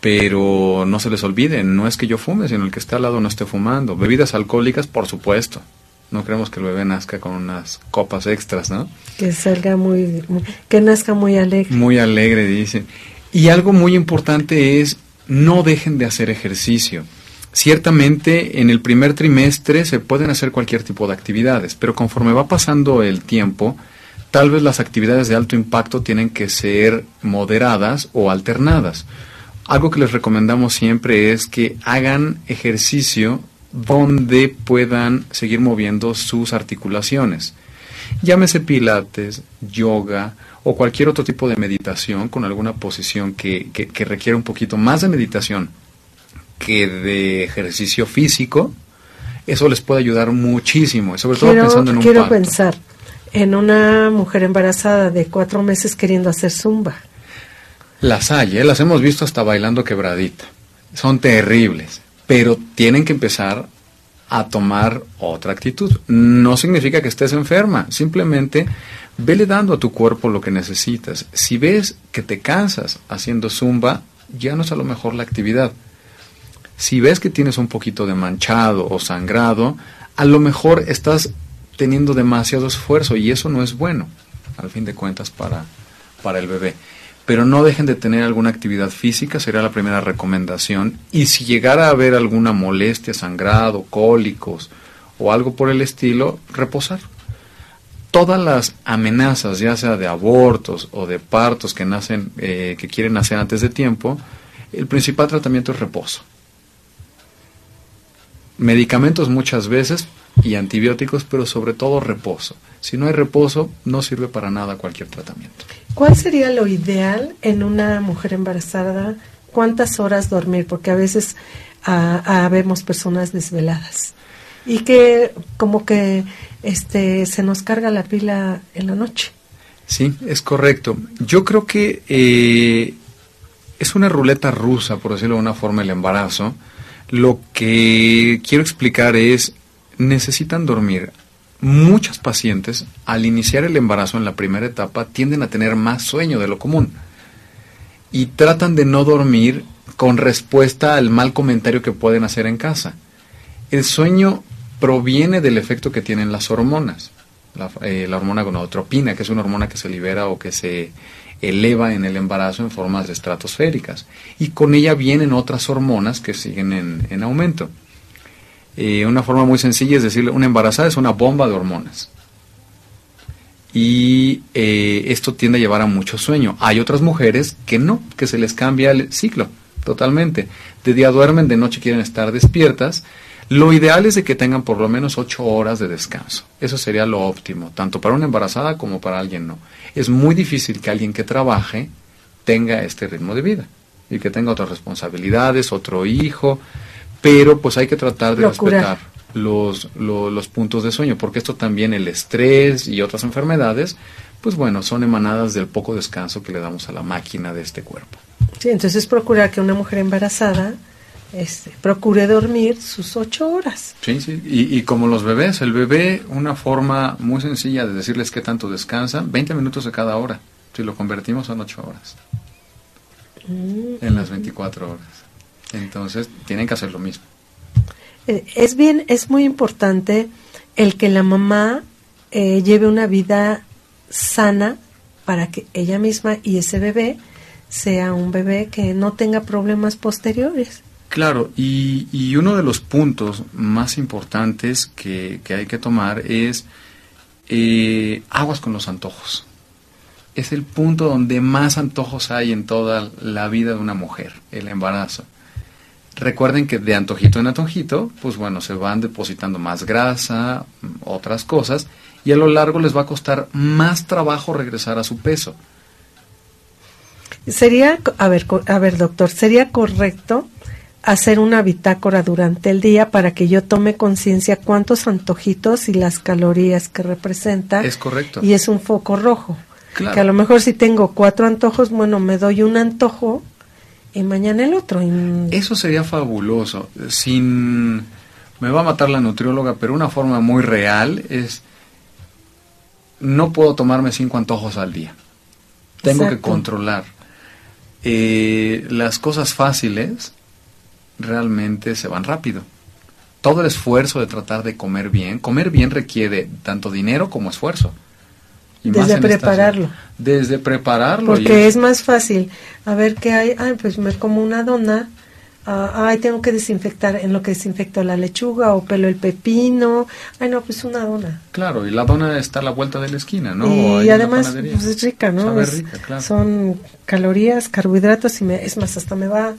Pero no se les olvide, no es que yo fume, sino el que está al lado no esté fumando. Bebidas alcohólicas, por supuesto. No queremos que el bebé nazca con unas copas extras, ¿no? Que salga muy, muy- que nazca muy alegre. Muy alegre, dicen. Y algo muy importante es no dejen de hacer ejercicio. Ciertamente en el primer trimestre se pueden hacer cualquier tipo de actividades, pero conforme va pasando el tiempo, tal vez las actividades de alto impacto tienen que ser moderadas o alternadas. Algo que les recomendamos siempre es que hagan ejercicio donde puedan seguir moviendo sus articulaciones. Llámese pilates, yoga o cualquier otro tipo de meditación con alguna posición que, que, que requiera un poquito más de meditación que de ejercicio físico. Eso les puede ayudar muchísimo, y sobre todo Quiero, pensando en un quiero parto. pensar en una mujer embarazada de cuatro meses queriendo hacer zumba. Las hay, ¿eh? las hemos visto hasta bailando quebradita. Son terribles, pero tienen que empezar a tomar otra actitud. No significa que estés enferma, simplemente vele dando a tu cuerpo lo que necesitas. Si ves que te cansas haciendo zumba, ya no es a lo mejor la actividad. Si ves que tienes un poquito de manchado o sangrado, a lo mejor estás teniendo demasiado esfuerzo y eso no es bueno, al fin de cuentas, para, para el bebé. Pero no dejen de tener alguna actividad física, sería la primera recomendación. Y si llegara a haber alguna molestia, sangrado, cólicos o algo por el estilo, reposar. Todas las amenazas, ya sea de abortos o de partos que nacen, eh, que quieren nacer antes de tiempo, el principal tratamiento es reposo. Medicamentos muchas veces y antibióticos, pero sobre todo reposo. Si no hay reposo, no sirve para nada cualquier tratamiento. ¿Cuál sería lo ideal en una mujer embarazada? ¿Cuántas horas dormir? Porque a veces ah, ah, vemos personas desveladas y que como que este se nos carga la pila en la noche. Sí, es correcto. Yo creo que eh, es una ruleta rusa, por decirlo de una forma, el embarazo. Lo que quiero explicar es, necesitan dormir. Muchas pacientes, al iniciar el embarazo en la primera etapa, tienden a tener más sueño de lo común. Y tratan de no dormir con respuesta al mal comentario que pueden hacer en casa. El sueño proviene del efecto que tienen las hormonas. La, eh, hormona gonadotropina, que es una hormona que se libera o que se eleva en el embarazo en formas estratosféricas. Y con ella vienen otras hormonas que siguen en, en aumento. Eh, una forma muy sencilla es decirle, una embarazada es una bomba de hormonas. Y eh, esto tiende a llevar a mucho sueño. Hay otras mujeres que no, que se les cambia el ciclo. totalmente. De día duermen, de noche quieren estar despiertas. Lo ideal es de que tengan por lo menos ocho horas de descanso. Eso sería lo óptimo, tanto para una embarazada como para alguien no. Es muy difícil que alguien que trabaje tenga este ritmo de vida y que tenga otras responsabilidades, otro hijo, pero pues hay que tratar de Procurar. respetar los, lo- los puntos de sueño, porque esto también el estrés y otras enfermedades, pues bueno, son emanadas del poco descanso que le damos a la máquina de este cuerpo. Sí, entonces procurar que una mujer embarazada este, procure dormir sus ocho horas. Sí, sí, y, y como los bebés, el bebé, una forma muy sencilla de decirles qué tanto descansan, 20 minutos de cada hora. Si lo convertimos son 8 horas en las 24 horas. Entonces, tienen que hacer lo mismo. Eh, Es bien, es muy importante el que la mamá eh, lleve una vida sana para que ella misma y ese bebé sea un bebé que no tenga problemas posteriores. Claro, y, y uno de los puntos más importantes que, que hay que tomar es eh, aguas con los antojos. Es el punto donde más antojos hay en toda la vida de una mujer, el embarazo. Recuerden que de antojito en antojito, pues bueno, se van depositando más grasa, mm, otras cosas, y a lo largo les va a costar más trabajo regresar a su peso. Sería, a ver, a ver, doctor, sería correcto hacer una bitácora durante el día para que yo tome conciencia cuántos antojitos y las calorías que representa. Es correcto. Y es un foco rojo. Claro. Que a lo mejor si tengo cuatro antojos, bueno, me doy un antojo y mañana el otro. y- Eso sería fabuloso. Sin. Me va a matar la nutrióloga, pero una forma muy real es. No puedo tomarme cinco antojos al día. Tengo que controlar. Eh, las cosas fáciles realmente se van rápido. Todo el esfuerzo de tratar de comer bien. Comer bien requiere tanto dinero como esfuerzo. Y Desde prepararlo. Desde prepararlo. y Porque es más fácil. A ver qué hay. Ay, pues me como una dona. Ah, ay, tengo que desinfectar. En lo que desinfecto la lechuga o pelo el pepino. Ay, no, pues una dona. Claro, y la dona está a la vuelta de la esquina, ¿no? Y además pues, es rica, ¿no? Sabe Es- rica, claro. Son calorías, carbohidratos y me, es más, hasta me va,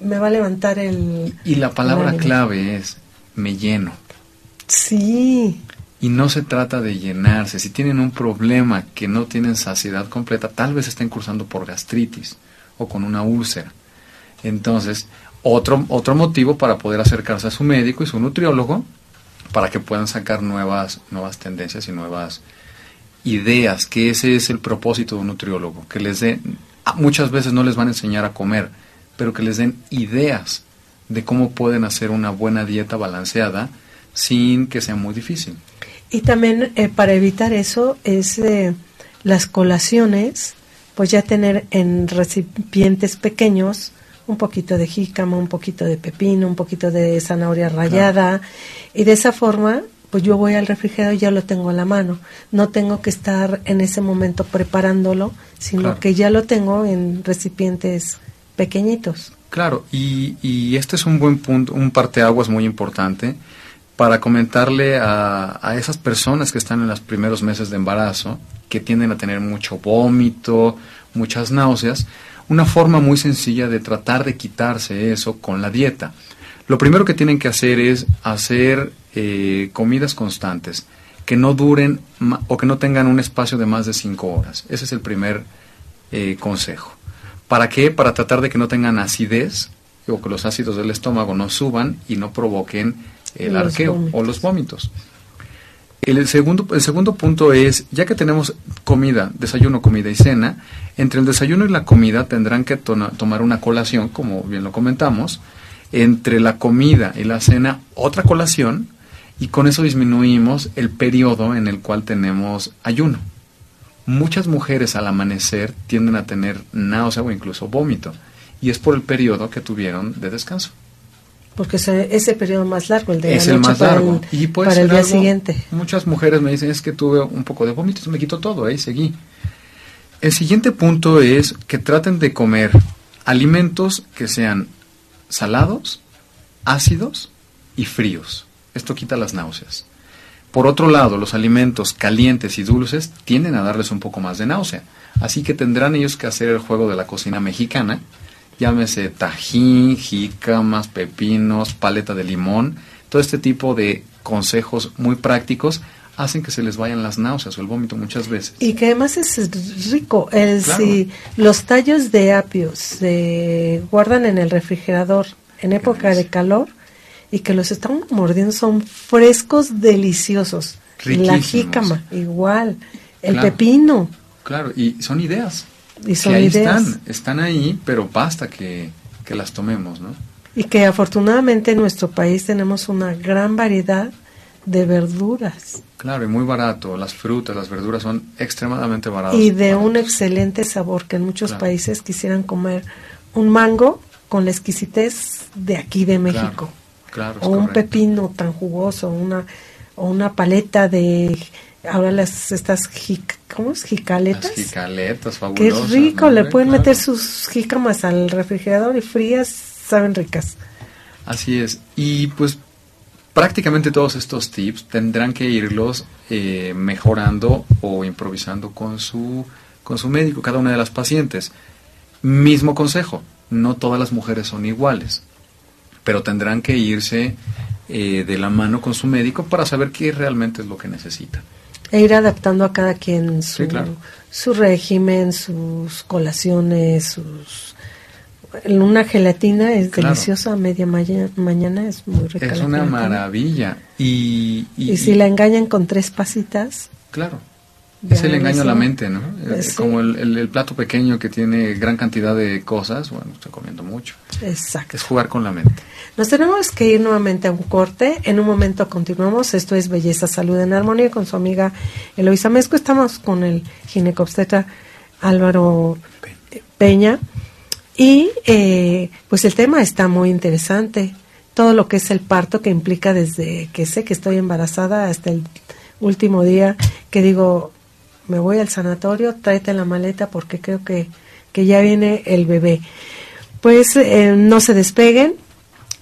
me va a levantar el... Y la palabra clave es me lleno. Sí, Y no se trata de llenarse. Si tienen un problema que no tienen saciedad completa, tal vez estén cursando por gastritis o con una úlcera. Entonces, otro, otro motivo para poder acercarse a su médico y su nutriólogo para que puedan sacar nuevas, nuevas tendencias y nuevas ideas, que ese es el propósito de un nutriólogo, que les dé, ah, muchas veces no les van a enseñar a comer, pero que les den ideas de cómo pueden hacer una buena dieta balanceada sin que sea muy difícil. Y también eh, para evitar eso es eh, las colaciones, pues ya tener en recipientes pequeños un poquito de jícama, un poquito de pepino, un poquito de zanahoria rallada y de esa forma pues yo voy al refrigerador y ya lo tengo a la mano. No tengo que estar en ese momento preparándolo, sino Claro. que ya lo tengo en recipientes pequeñitos. Claro, y, y este es un buen punto, un parteaguas muy importante para comentarle a, a esas personas que están en los primeros meses de embarazo, que tienden a tener mucho vómito, muchas náuseas, una forma muy sencilla de tratar de quitarse eso con la dieta. Lo primero que tienen que hacer es hacer eh, comidas constantes, que no duren o que no tengan un espacio de más de 5 horas. Ese es el primer eh, consejo. ¿Para qué? Para tratar de que no tengan acidez o que los ácidos del estómago no suban y no provoquen el Los arqueo o los vómitos. El segundo, el segundo punto es, ya que tenemos comida, desayuno, comida y cena, entre el desayuno y la comida tendrán que tona- tomar una colación, como bien lo comentamos, entre la comida y la cena otra colación, y con eso disminuimos el periodo en el cual tenemos ayuno. Muchas mujeres al amanecer tienden a tener náusea o incluso vómito, y es por el periodo que tuvieron de descanso. Porque ese, ese periodo más largo, el de es la el más para largo. el, y para el día algo- siguiente. Muchas mujeres me dicen, es que tuve un poco de vómitos, me quitó todo, ahí seguí. El siguiente punto es que traten de comer alimentos que sean salados, ácidos y fríos. Esto quita las náuseas. Por otro lado, los alimentos calientes y dulces tienden a darles un poco más de náusea. Así que tendrán ellos que hacer el juego de la cocina mexicana llámese tajín, jícamas, pepinos, paleta de limón, todo este tipo de consejos muy prácticos hacen que se les vayan las náuseas o el vómito muchas veces. Y que además es rico. El, Claro. Si los tallos de apio se guardan en el refrigerador en época de calor y que los estamos mordiendo, son frescos, deliciosos. La jícama, igual. El Claro. pepino. Claro, y son ideas. Y son que ahí ideas. están, están ahí, pero basta que, que las tomemos, ¿no? Y que afortunadamente en nuestro país tenemos una gran variedad de verduras Claro, y muy barato. Las frutas, las verduras son extremadamente baratas. y de un excelente sabor que en muchos Claro. países quisieran comer un mango con la exquisitez de aquí de México. Claro, o un correcto. pepino tan jugoso, una o una paleta de ahora las estas jic- ¿cómo es? jicaletas. Las jicaletas fabulosas. es rico, ¿no? le pueden Claro. meter sus jícamas al refrigerador y frías saben ricas. Así es. Y pues prácticamente todos estos tips tendrán que irlos eh, mejorando o improvisando con su, con su médico, cada una de las pacientes. Mismo consejo, no todas las mujeres son iguales, pero tendrán que irse eh, de la mano con su médico para saber qué realmente es lo que necesitan. E ir adaptando a cada quien su, Sí, claro. su régimen, sus colaciones, sus una gelatina es Claro. deliciosa a media maya- mañana, es muy rica. Es una gelatina. maravilla. Y, y- Y si la engañan con tres pasitas, Claro. Es el engaño a la mente, ¿no? Eh, Eh, sí. Como el, el- el plato pequeño que tiene gran cantidad de cosas, bueno, estoy comiendo mucho. exacto. Es jugar con la mente. Nos tenemos que ir nuevamente a un corte. En un momento continuamos. Esto es Belleza, Salud en Armonía con su amiga Eloisa Mezco. Estamos con el ginecobstetra Álvaro Peña. Y eh, pues el tema está muy interesante. Todo lo que es el parto que implica desde que sé que estoy embarazada hasta el último día que digo, me voy al sanatorio, tráete la maleta porque creo que, que ya viene el bebé. Pues eh, no se despeguen,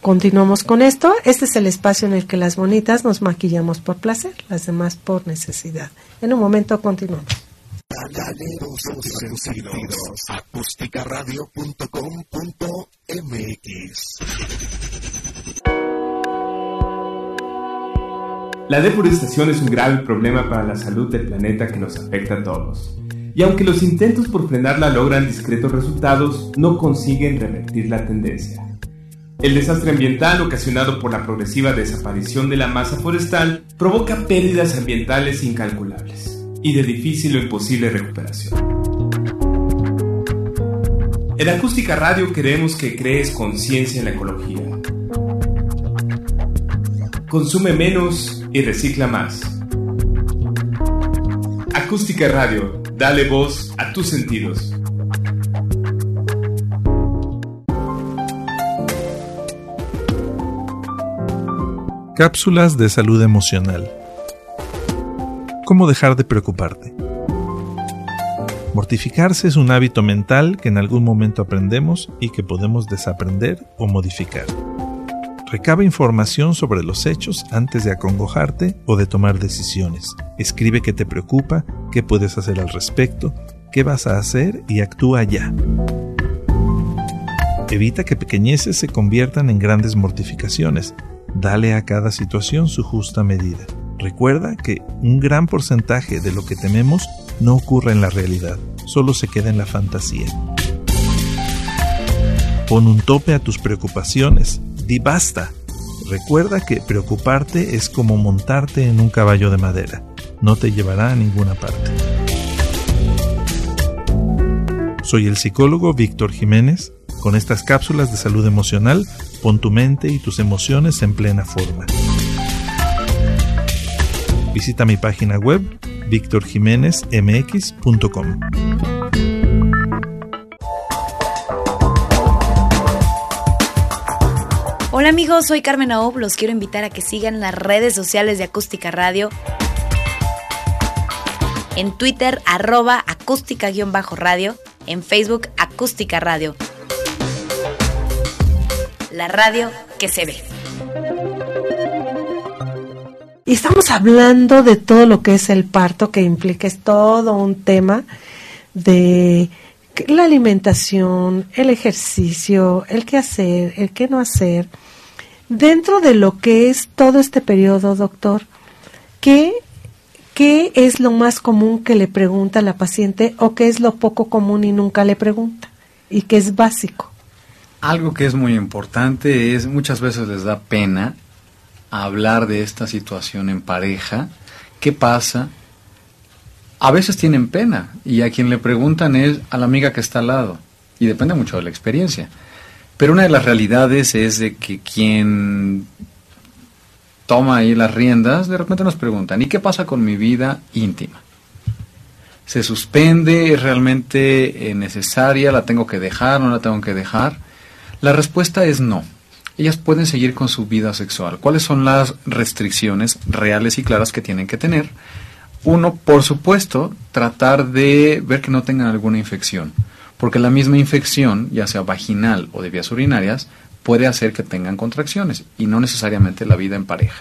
continuamos con esto. Este es el espacio en el que las bonitas nos maquillamos por placer, las demás por necesidad. En un momento continuamos. La deforestación es un grave problema para la salud del planeta que nos afecta a todos. Y aunque los intentos por frenarla logran discretos resultados, no consiguen revertir la tendencia. El desastre ambiental ocasionado por la progresiva desaparición de la masa forestal provoca pérdidas ambientales incalculables y de difícil o imposible recuperación. En Acústica Radio queremos que crees conciencia en la ecología. Consume menos y recicla más. Acústica Radio, dale voz a tus sentidos. Cápsulas de salud emocional. ¿Cómo dejar de preocuparte? Mortificarse es un hábito mental que en algún momento aprendemos y que podemos desaprender o modificar. Recaba información sobre los hechos antes de acongojarte o de tomar decisiones. Escribe qué te preocupa, qué puedes hacer al respecto, qué vas a hacer y actúa ya. Evita que pequeñeces se conviertan en grandes mortificaciones. Dale a cada situación su justa medida. Recuerda que un gran porcentaje de lo que tememos no ocurre en la realidad, solo se queda en la fantasía. Pon un tope a tus preocupaciones, di basta. Recuerda que preocuparte es como montarte en un caballo de madera, no te llevará a ninguna parte. Soy el psicólogo Víctor Jiménez. Con estas cápsulas de salud emocional, pon tu mente y tus emociones en plena forma. Visita mi página web victorjiménezmx.com. Hola amigos, soy Carmen Aob. Los quiero invitar a que sigan las redes sociales de Acústica Radio. En Twitter, arroba acústica-radio. En Facebook, acústica radio. La radio que se ve. Y estamos hablando de todo lo que es el parto, que implica es todo un tema de la alimentación, el ejercicio, el qué hacer, el qué no hacer. Dentro de lo que es todo este periodo, doctor, ¿qué, qué es lo más común que le pregunta la paciente o qué es lo poco común y nunca le pregunta? Y qué es básico. Algo que es muy importante es muchas veces les da pena hablar de esta situación en pareja. ¿Qué pasa? A veces tienen pena y a quien le preguntan es a la amiga que está al lado y depende mucho de la experiencia. Pero una de las realidades es de que quien toma ahí las riendas, de repente nos preguntan, ¿y qué pasa con mi vida íntima? ¿Se suspende? ¿Es realmente eh, necesaria? ¿La tengo que dejar? ¿No la tengo que dejar? La respuesta es no. Ellas pueden seguir con su vida sexual. ¿Cuáles son las restricciones reales y claras que tienen que tener? Uno, por supuesto, tratar de ver que no tengan alguna infección, porque la misma infección, ya sea vaginal o de vías urinarias, puede hacer que tengan contracciones y no necesariamente la vida en pareja.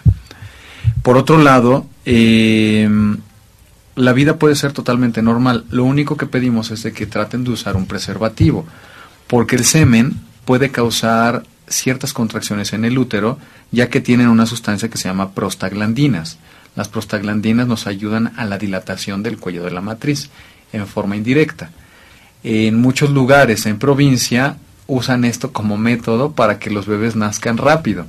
Por otro lado, eh, la vida puede ser totalmente normal. Lo único que pedimos es que traten de usar un preservativo, porque el semen puede causar ciertas contracciones en el útero, ya que tienen una sustancia que se llama prostaglandinas. Las prostaglandinas nos ayudan a la dilatación del cuello de la matriz en forma indirecta. En muchos lugares en provincia usan esto como método para que los bebés nazcan rápido.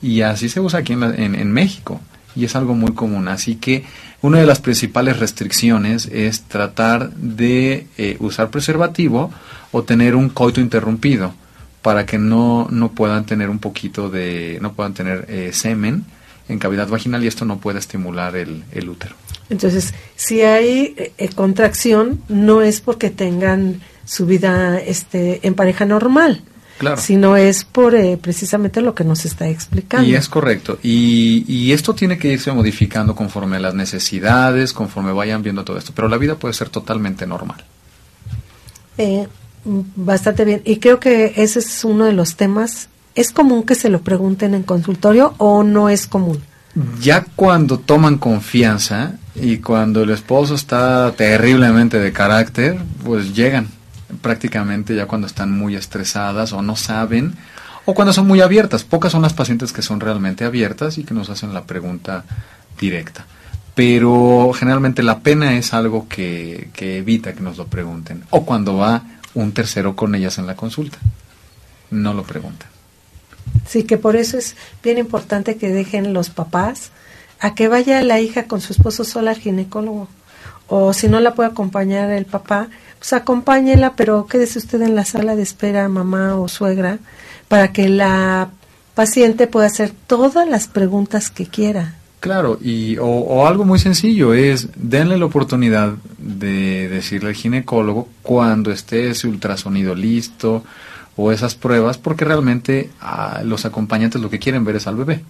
Y así se usa aquí en, México. Y es algo muy común. Así que una de las principales restricciones es tratar de eh, usar preservativo o tener un coito interrumpido para que no, no puedan tener un poquito de, no puedan tener eh, semen en cavidad vaginal y esto no puede estimular el, el útero. Entonces, si hay eh, contracción, no es porque tengan su vida este, en pareja normal, Claro. sino es por eh, precisamente lo que nos está explicando. Y es correcto. Y, y esto tiene que irse modificando conforme a las necesidades, conforme vayan viendo todo esto. Pero la vida puede ser totalmente normal. Eh, bastante bien. Y creo que ese es uno de los temas. ¿Es común que se lo pregunten en consultorio o no es común? Ya cuando toman confianza y cuando el esposo está terriblemente de carácter, pues llegan prácticamente ya cuando están muy estresadas o no saben o cuando son muy abiertas. Pocas son las pacientes que son realmente abiertas y que nos hacen la pregunta directa. Pero generalmente la pena es algo que, que evita que nos lo pregunten. O cuando va un tercero con ellas en la consulta. No lo preguntan. Sí, que por eso es bien importante que dejen los papás a que vaya la hija con su esposo sola al ginecólogo. O si no la puede acompañar el papá, pues acompáñela, pero quédese usted en la sala de espera, mamá o suegra, para que la paciente pueda hacer todas las preguntas que quiera. Claro, y, o, algo muy sencillo es denle la oportunidad de decirle al ginecólogo cuando esté ese ultrasonido listo o esas pruebas, porque realmente ah, los acompañantes lo que quieren ver es al bebé,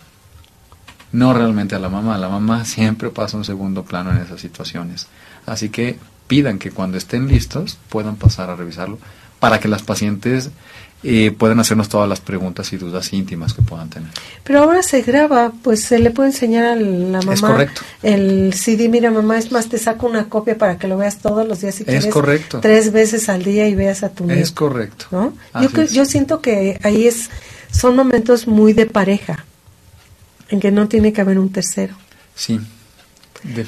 no realmente a la mamá. La mamá siempre pasa un segundo plano en esas situaciones. Así que pidan que cuando estén listos puedan pasar a revisarlo para que las pacientes eh, puedan hacernos todas las preguntas y dudas íntimas que puedan tener. Pero ahora se graba, pues se le puede enseñar a la mamá Es correcto. el CD, mira mamá, es más, te saco una copia para que lo veas todos los días si Es quieres. correcto. Tres veces al día y veas a tu nieto. Es correcto. ¿no? Yo, es. yo siento que ahí es son momentos muy de pareja, en que no tiene que haber un tercero. Sí.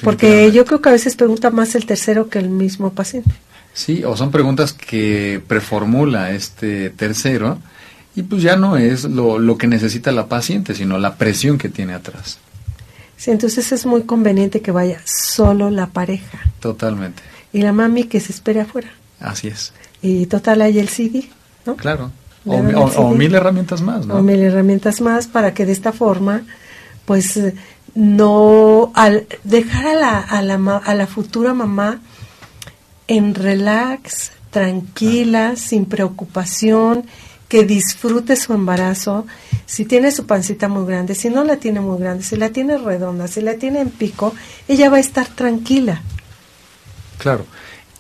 Porque yo creo que a veces pregunta más el tercero que el mismo paciente. Sí, o son preguntas que preformula este tercero y pues ya no es lo, lo que necesita la paciente, sino la presión que tiene atrás. Sí, entonces es muy conveniente que vaya solo la pareja Totalmente. y la mami que se espere afuera. Así es. Y total hay el CD, ¿no? Claro. O, o- mil herramientas más, ¿no? o mil herramientas más para que de esta forma, pues eh, no al dejar a la, a la, a la futura mamá en relax, tranquila, sin preocupación, que disfrute su embarazo. Si tiene su pancita muy grande, si no la tiene muy grande, si la tiene redonda, si la tiene en pico, ella va a estar tranquila. Claro.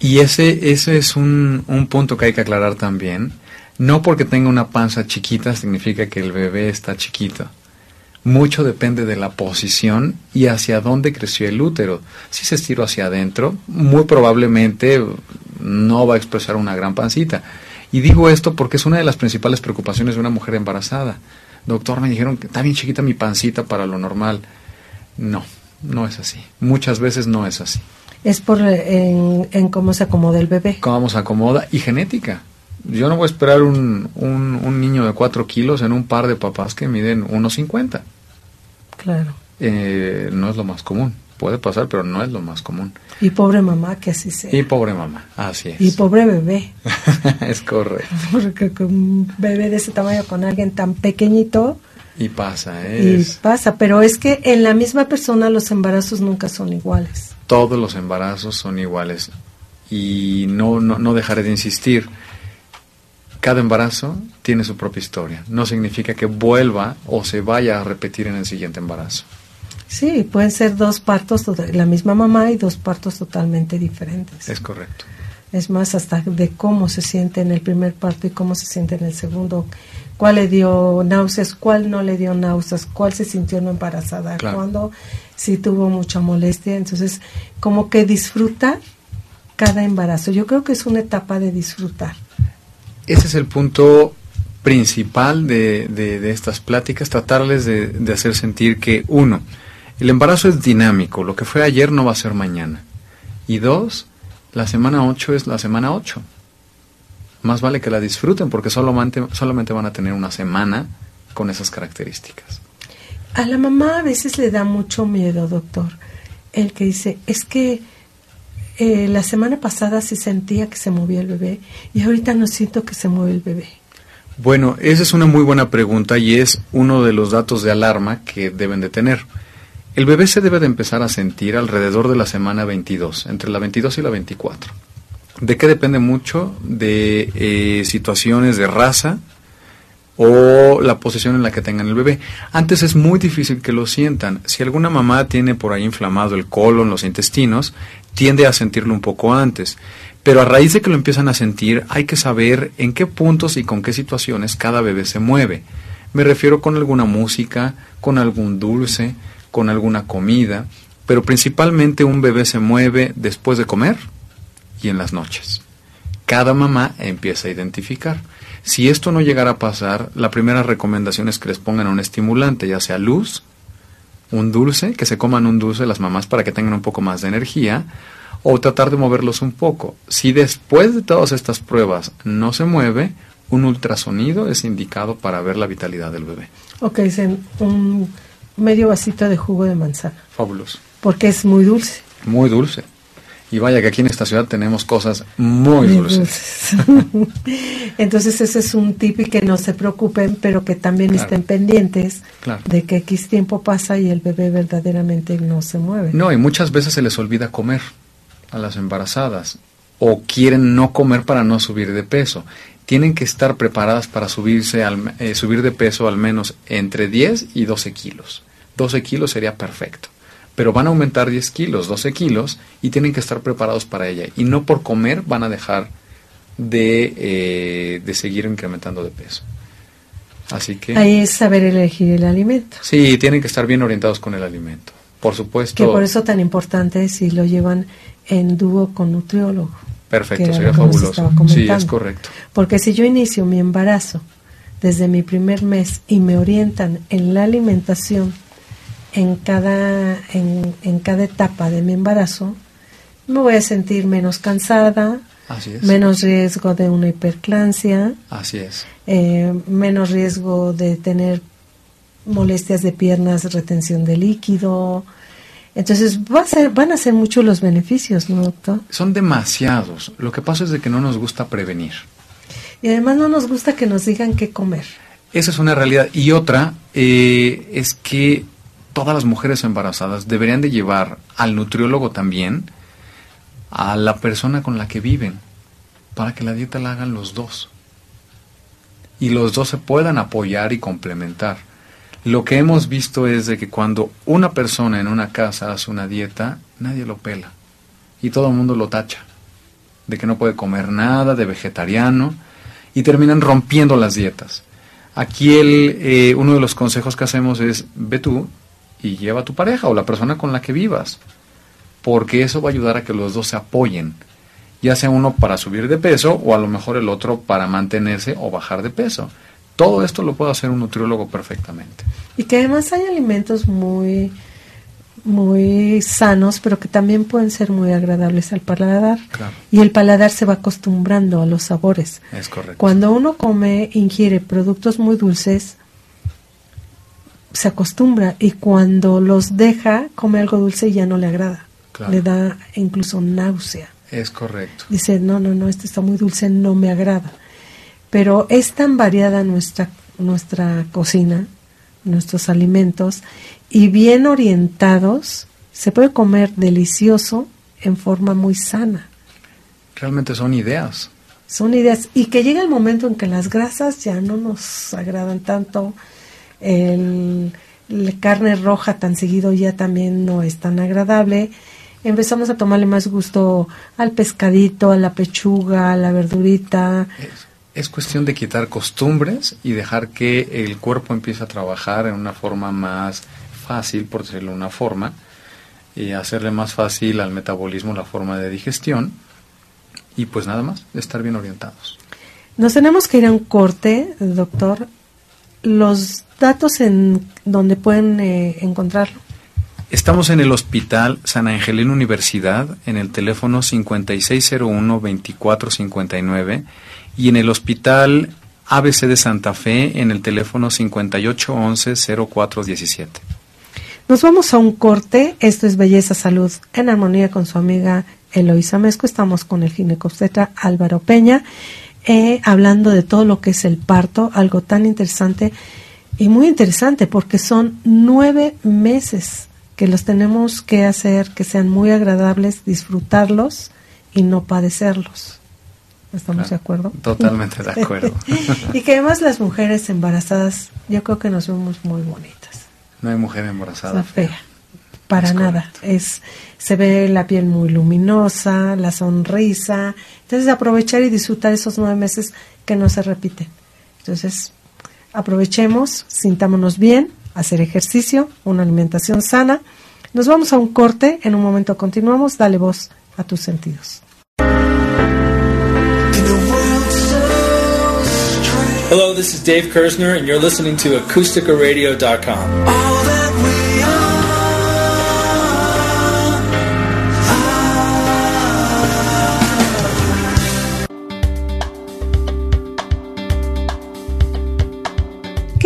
Y ese, ese es un, un punto que hay que aclarar también. No porque tenga una panza chiquita significa que el bebé está chiquito. Mucho depende de la posición y hacia dónde creció el útero. Si se estiró hacia adentro, muy probablemente no va a expresar una gran pancita. Y digo esto porque es una de las principales preocupaciones de una mujer embarazada. Doctor, me dijeron que está bien chiquita mi pancita para lo normal. No, no es así. Muchas veces no es así. Es por en, en cómo se acomoda el bebé. Cómo se acomoda y genética. Yo no voy a esperar un, un, un niño de 4 kilos en un par de papás que miden 1,50. Claro. Eh, no es lo más común. Puede pasar, pero no es lo más común. Y pobre mamá que así sea. Y pobre mamá, así es. Y pobre bebé. es correcto. Porque con un bebé de ese tamaño con alguien tan pequeñito. Y pasa, Y es. pasa, pero es que en la misma persona los embarazos nunca son iguales. Todos los embarazos son iguales. Y no, no, no dejaré de insistir. Cada embarazo tiene su propia historia. No significa que vuelva o se vaya a repetir en el siguiente embarazo. Sí, pueden ser dos partos, la misma mamá y dos partos totalmente diferentes. Es correcto. Es más, hasta de cómo se siente en el primer parto y cómo se siente en el segundo. ¿Cuál le dio náuseas? ¿Cuál no le dio náuseas? ¿Cuál se sintió no embarazada? Claro. ¿Cuándo sí tuvo mucha molestia? Entonces, como que disfrutar cada embarazo. Yo creo que es una etapa de disfrutar. Ese es el punto principal de, de- estas pláticas, tratarles de, de hacer sentir que, uno, el embarazo es dinámico, lo que fue ayer no va a ser mañana. Y dos, la semana 8 es la semana 8. Más vale que la disfruten porque solamente, solamente van a tener una semana con esas características. A la mamá a veces le da mucho miedo, doctor, el que dice, es que eh, la semana pasada sí sentía que se movía el bebé y ahorita no siento que se mueve el bebé. Bueno, esa es una muy buena pregunta y es uno de los datos de alarma que deben de tener. El bebé se debe de empezar a sentir alrededor de la semana 22, entre la 22 y la 24. ¿De qué depende mucho? De eh, situaciones de raza o la posición en la que tengan el bebé. Antes es muy difícil que lo sientan. Si alguna mamá tiene por ahí inflamado el colon, los intestinos, tiende a sentirlo un poco antes. Pero a raíz de que lo empiezan a sentir, hay que saber en qué puntos y con qué situaciones cada bebé se mueve. Me refiero con alguna música, con algún dulce, con alguna comida, pero principalmente un bebé se mueve después de comer y en las noches. Cada mamá empieza a identificar. Si esto no llegara a pasar, la primera recomendación es que les pongan un estimulante, ya sea luz, un dulce, que se coman un dulce las mamás para que tengan un poco más de energía, o tratar de moverlos un poco. Si después de todas estas pruebas no se mueve, un ultrasonido es indicado para ver la vitalidad del bebé. Ok, dicen un medio vasito de jugo de manzana, Fabuloso. porque es muy dulce. Muy dulce. Y vaya que aquí en esta ciudad tenemos cosas muy dulces. dulces. Entonces ese es un tip y que no se preocupen, pero que también Claro. estén pendientes Claro. de que X tiempo pasa y el bebé verdaderamente no se mueve. No, y muchas veces se les olvida comer a las embarazadas o quieren no comer para no subir de peso. Tienen que estar preparadas para subirse al, eh, subir de peso al menos entre 10 y 12 kilos. 12 kilos sería perfecto. Pero van a aumentar 10 kilos, 12 kilos y tienen que estar preparados para ella. Y no por comer van a dejar de, eh, de seguir incrementando de peso. Así que... Ahí es saber elegir el alimento. Sí, tienen que estar bien orientados con el alimento. Por supuesto. Que por eso tan importante si lo llevan en dúo con nutriólogo. Perfecto, sería fabuloso. Sí, es correcto. Porque si yo inicio mi embarazo desde mi primer mes y me orientan en la alimentación en cada, en, en cada etapa de mi embarazo, me voy a sentir menos cansada, Así es. menos riesgo de una hiperclancia, Así es. eh, menos riesgo de tener molestias de piernas, retención de líquido. Entonces va a ser, van a ser muchos los beneficios, ¿no, doctor? Son demasiados. Lo que pasa es de que no nos gusta prevenir. Y además no nos gusta que nos digan qué comer. Esa es una realidad. Y otra eh, es que todas las mujeres embarazadas deberían de llevar al nutriólogo también a la persona con la que viven para que la dieta la hagan los dos. Y los dos se puedan apoyar y complementar. Lo que hemos visto es de que cuando una persona en una casa hace una dieta, nadie lo pela. Y todo el mundo lo tacha. De que no puede comer nada, de vegetariano. Y terminan rompiendo las dietas. Aquí el, eh, uno de los consejos que hacemos es, ve tú y lleva a tu pareja o la persona con la que vivas. Porque eso va a ayudar a que los dos se apoyen. ya sea uno para subir de peso o a lo mejor el otro para mantenerse o bajar de peso. Todo esto lo puede hacer un nutriólogo perfectamente. Y que además hay alimentos muy muy sanos, pero que también pueden ser muy agradables al paladar. Claro. Y el paladar se va acostumbrando a los sabores. Es correcto. Cuando uno come, ingiere productos muy dulces, se acostumbra y cuando los deja, come algo dulce y ya no le agrada. Claro. Le da incluso náusea. Es correcto. Dice, no, no, no, este está muy dulce, no me agrada. Pero es tan variada nuestra, nuestra cocina, nuestros alimentos, y bien orientados, se puede comer delicioso en forma muy sana. Realmente son ideas. Son ideas. Y que llega el momento en que las grasas ya no nos agradan tanto. El, la carne roja tan seguido ya también no es tan agradable. Empezamos a tomarle más gusto al pescadito, a la pechuga, a la verdurita. Es, es cuestión de quitar costumbres y dejar que el cuerpo empiece a trabajar en una forma más fácil, por decirlo de una forma, y hacerle más fácil al metabolismo la forma de digestión y pues nada más, estar bien orientados. Nos tenemos que ir a un corte, doctor. Los datos en donde pueden eh, encontrarlo. Estamos en el Hospital San Angelino Universidad en el teléfono 5601-2459 y en el Hospital ABC de Santa Fe en el teléfono 5811-0417. Nos vamos a un corte. Esto es Belleza Salud en armonía con su amiga Eloisa Mesco. Estamos con el ginecobstetra Álvaro Peña, eh, hablando de todo lo que es el parto, algo tan interesante y muy interesante porque son nueve meses que los tenemos que hacer que sean muy agradables, disfrutarlos y no padecerlos. ¿Estamos Claro, de acuerdo? Totalmente de acuerdo. y que además las mujeres embarazadas, yo creo que nos vemos muy bonitas. no hay mujer embarazada. Fea. Para Es nada. correcto. Es, se ve la piel muy luminosa, la sonrisa. Entonces, aprovechar y disfrutar esos nueve meses que no se repiten. Entonces, aprovechemos, sintámonos bien, hacer ejercicio, una alimentación sana. Nos vamos a un corte, en un momento continuamos. Dale voz a tus sentidos. Hello, this is Dave Kersner, and you're listening to AcousticARadio.com.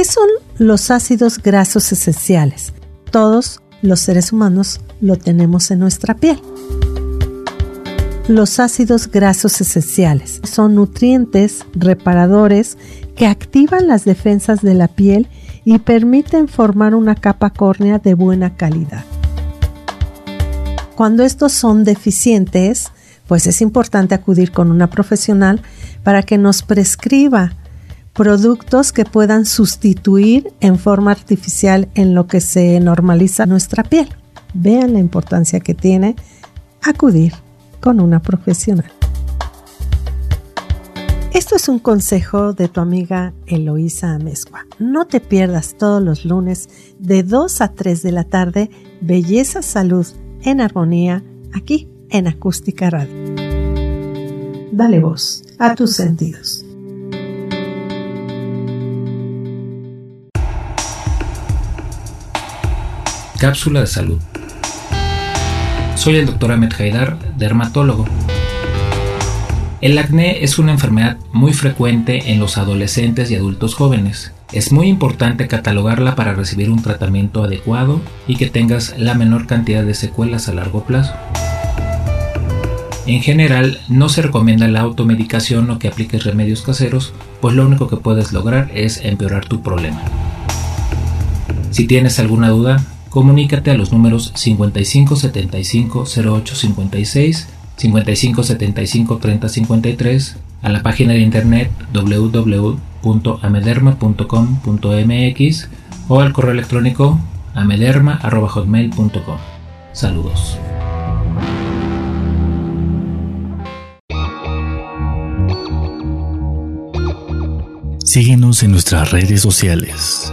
son los ácidos grasos esenciales? Todos los seres humanos lo tenemos en nuestra piel. Los ácidos grasos esenciales son nutrientes reparadores que activan las defensas de la piel y permiten formar una capa córnea de buena calidad. Cuando estos son deficientes, pues es importante acudir con una profesional para que nos prescriba productos que puedan sustituir en forma artificial en lo que se normaliza nuestra piel. Vean la importancia que tiene acudir con una profesional. Esto es un consejo de tu amiga Eloísa Amezcua. No te pierdas todos los lunes de 2 a 3 de la tarde Belleza Salud en Armonía aquí en Acústica Radio. Dale voz a tus sentidos. Cápsula de salud. Soy el Dr. Ahmed Haidar, dermatólogo. El acné es una enfermedad muy frecuente en los adolescentes y adultos jóvenes. Es muy importante catalogarla para recibir un tratamiento adecuado y que tengas la menor cantidad de secuelas a largo plazo. En general, no se recomienda la automedicación o que apliques remedios caseros, pues lo único que puedes lograr es empeorar tu problema. Si tienes alguna duda, comunícate a los números 55 75 08 56, 55 75 30 53, a la página de internet www.amederma.com.mx o al correo electrónico amederma.hotmail.com. Saludos. Síguenos en nuestras redes sociales.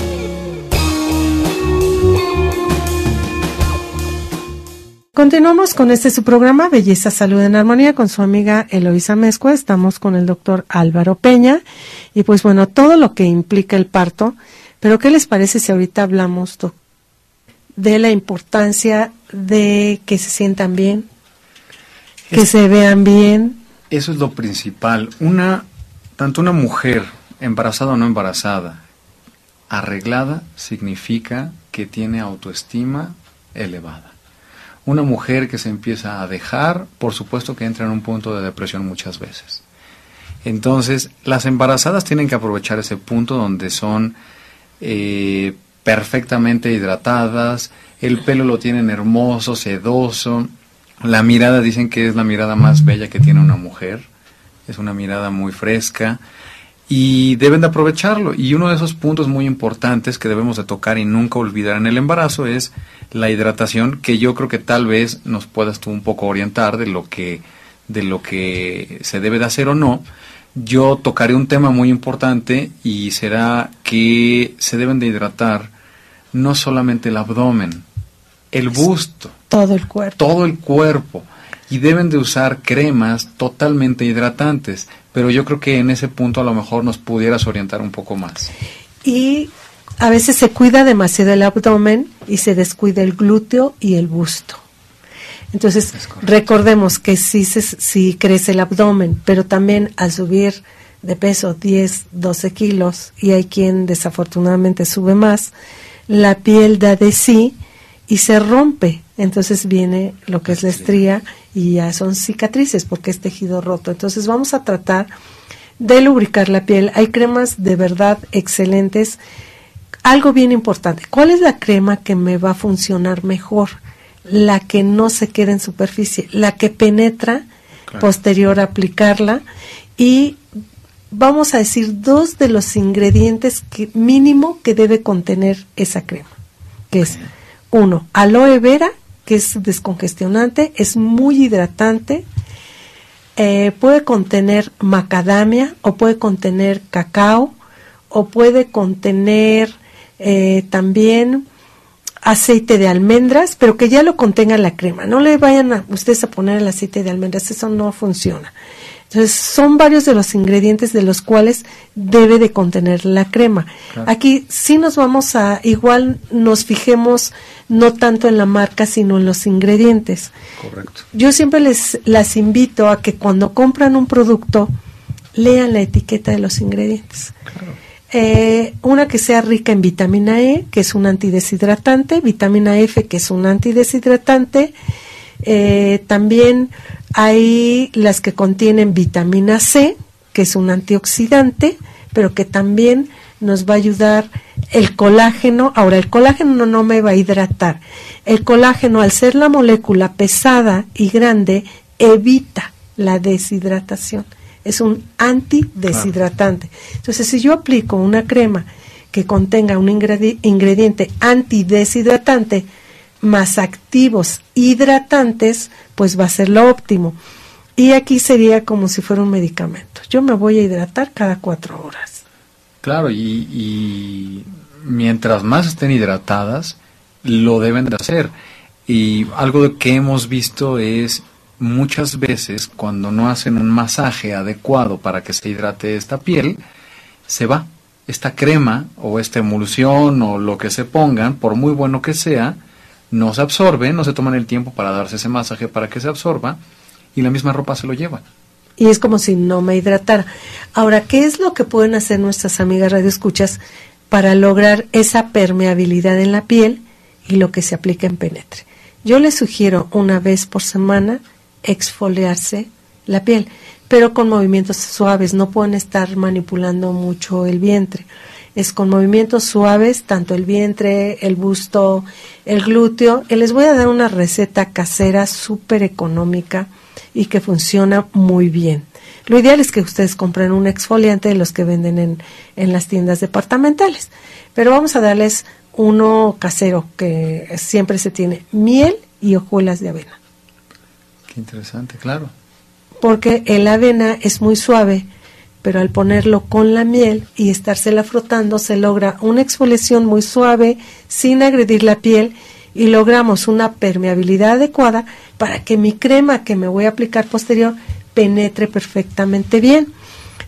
Continuamos con este su programa Belleza, Salud en Armonía con su amiga Eloisa Mezcua. Estamos con el doctor Álvaro Peña y pues bueno, todo lo que implica el parto. Pero ¿qué les parece si ahorita hablamos de la importancia de que se sientan bien, que se vean bien? Eso es lo principal. Una, tanto una mujer embarazada o no embarazada, arreglada significa que tiene autoestima elevada una mujer que se empieza a dejar, por supuesto que entra en un punto de depresión muchas veces. Entonces, las embarazadas tienen que aprovechar ese punto donde son eh, perfectamente hidratadas, el pelo lo tienen hermoso, sedoso, la mirada dicen que es la mirada más bella que tiene una mujer, es una mirada muy fresca, y deben de aprovecharlo. Y uno de esos puntos muy importantes que debemos de tocar y nunca olvidar en el embarazo es la hidratación, que yo creo que tal vez nos puedas tú un poco orientar de lo que de lo que se debe de hacer o no. Yo tocaré un tema muy importante y será que se deben de hidratar no solamente el abdomen, el busto, todo el cuerpo. Todo el cuerpo y deben de usar cremas totalmente hidratantes, pero yo creo que en ese punto a lo mejor nos pudieras orientar un poco más. Y a veces se cuida demasiado el abdomen y se descuida el glúteo y el busto. Entonces, recordemos que si, si crece el abdomen, pero también al subir de peso 10, 12 kilos, y hay quien desafortunadamente sube más, la piel da de sí y se rompe. Entonces viene lo que es la estría y ya son cicatrices porque es tejido roto. Entonces vamos a tratar de lubricar la piel. Hay cremas de verdad excelentes. Algo bien importante, ¿cuál es la crema que me va a funcionar mejor? La que no se queda en superficie, la que penetra posterior a aplicarla y vamos a decir dos de los ingredientes que, mínimo que debe contener esa crema, que es uno, aloe vera que es descongestionante, es muy hidratante, eh, puede contener macadamia o puede contener cacao o puede contener eh, también aceite de almendras, pero que ya lo contenga la crema. No le vayan a ustedes a poner el aceite de almendras, eso no funciona. Entonces, son varios de los ingredientes de los cuales debe de contener la crema. Aquí sí nos vamos a, igual nos fijemos no tanto en la marca, sino en los ingredientes. Correcto. Yo siempre les las invito a que cuando compran un producto, lean la etiqueta de los ingredientes. Eh, una que sea rica en vitamina E, que es un antideshidratante, vitamina F, que es un antideshidratante, eh, también hay las que contienen vitamina C, que es un antioxidante, pero que también nos va a ayudar el colágeno. Ahora, el colágeno no, me va a hidratar. El colágeno, al ser la molécula pesada y grande, evita la deshidratación. Es un antideshidratante. Entonces, si yo aplico una crema que contenga un ingrediente antideshidratante, más activos hidratantes, pues va a ser lo óptimo. Y aquí sería como si fuera un medicamento. Yo me voy a hidratar cada cuatro horas. Claro, y, mientras más estén hidratadas, lo deben de hacer. Y algo que hemos visto es muchas veces cuando no hacen un masaje adecuado para que se hidrate esta piel, se va. Esta crema o esta emulsión o lo que se pongan, por muy bueno que sea, no se absorbe, no se toman el tiempo para darse ese masaje para que se absorba y la misma ropa se lo lleva. Y es como si no me hidratara. Ahora, ¿qué es lo que pueden hacer nuestras amigas radioescuchas para lograr esa permeabilidad en la piel y lo que se aplica en penetre? Yo les sugiero una vez por semana exfoliarse la piel, pero con movimientos suaves, no pueden estar manipulando mucho el vientre es con movimientos suaves, tanto el vientre, el busto, el glúteo. Y les voy a dar una receta casera súper económica y que funciona muy bien. Lo ideal es que ustedes compren un exfoliante de los que venden en, en las tiendas departamentales. Pero vamos a darles uno casero que siempre se tiene, miel y hojuelas de avena. Qué interesante, claro. Porque el avena es muy suave, pero al ponerlo con la miel y estársela frotando se logra una exfoliación muy suave sin agredir la piel y logramos una permeabilidad adecuada para que mi crema que me voy a aplicar posterior penetre perfectamente bien.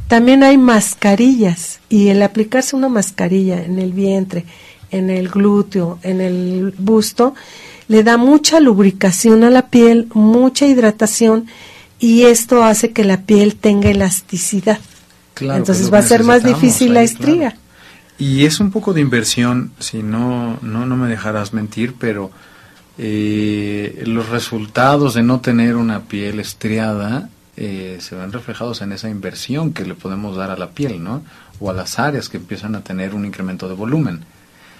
También hay mascarillas y el aplicarse una mascarilla en el vientre, en el glúteo, en el busto, le da mucha lubricación a la piel, mucha hidratación y esto hace que la piel tenga elasticidad. Entonces va a ser más difícil la estría. Y es un poco de inversión, si no, no, no me dejarás mentir, pero eh, los resultados de no tener una piel estriada eh, se ven reflejados en esa inversión que le podemos dar a la piel, ¿no? O a las áreas que empiezan a tener un incremento de volumen.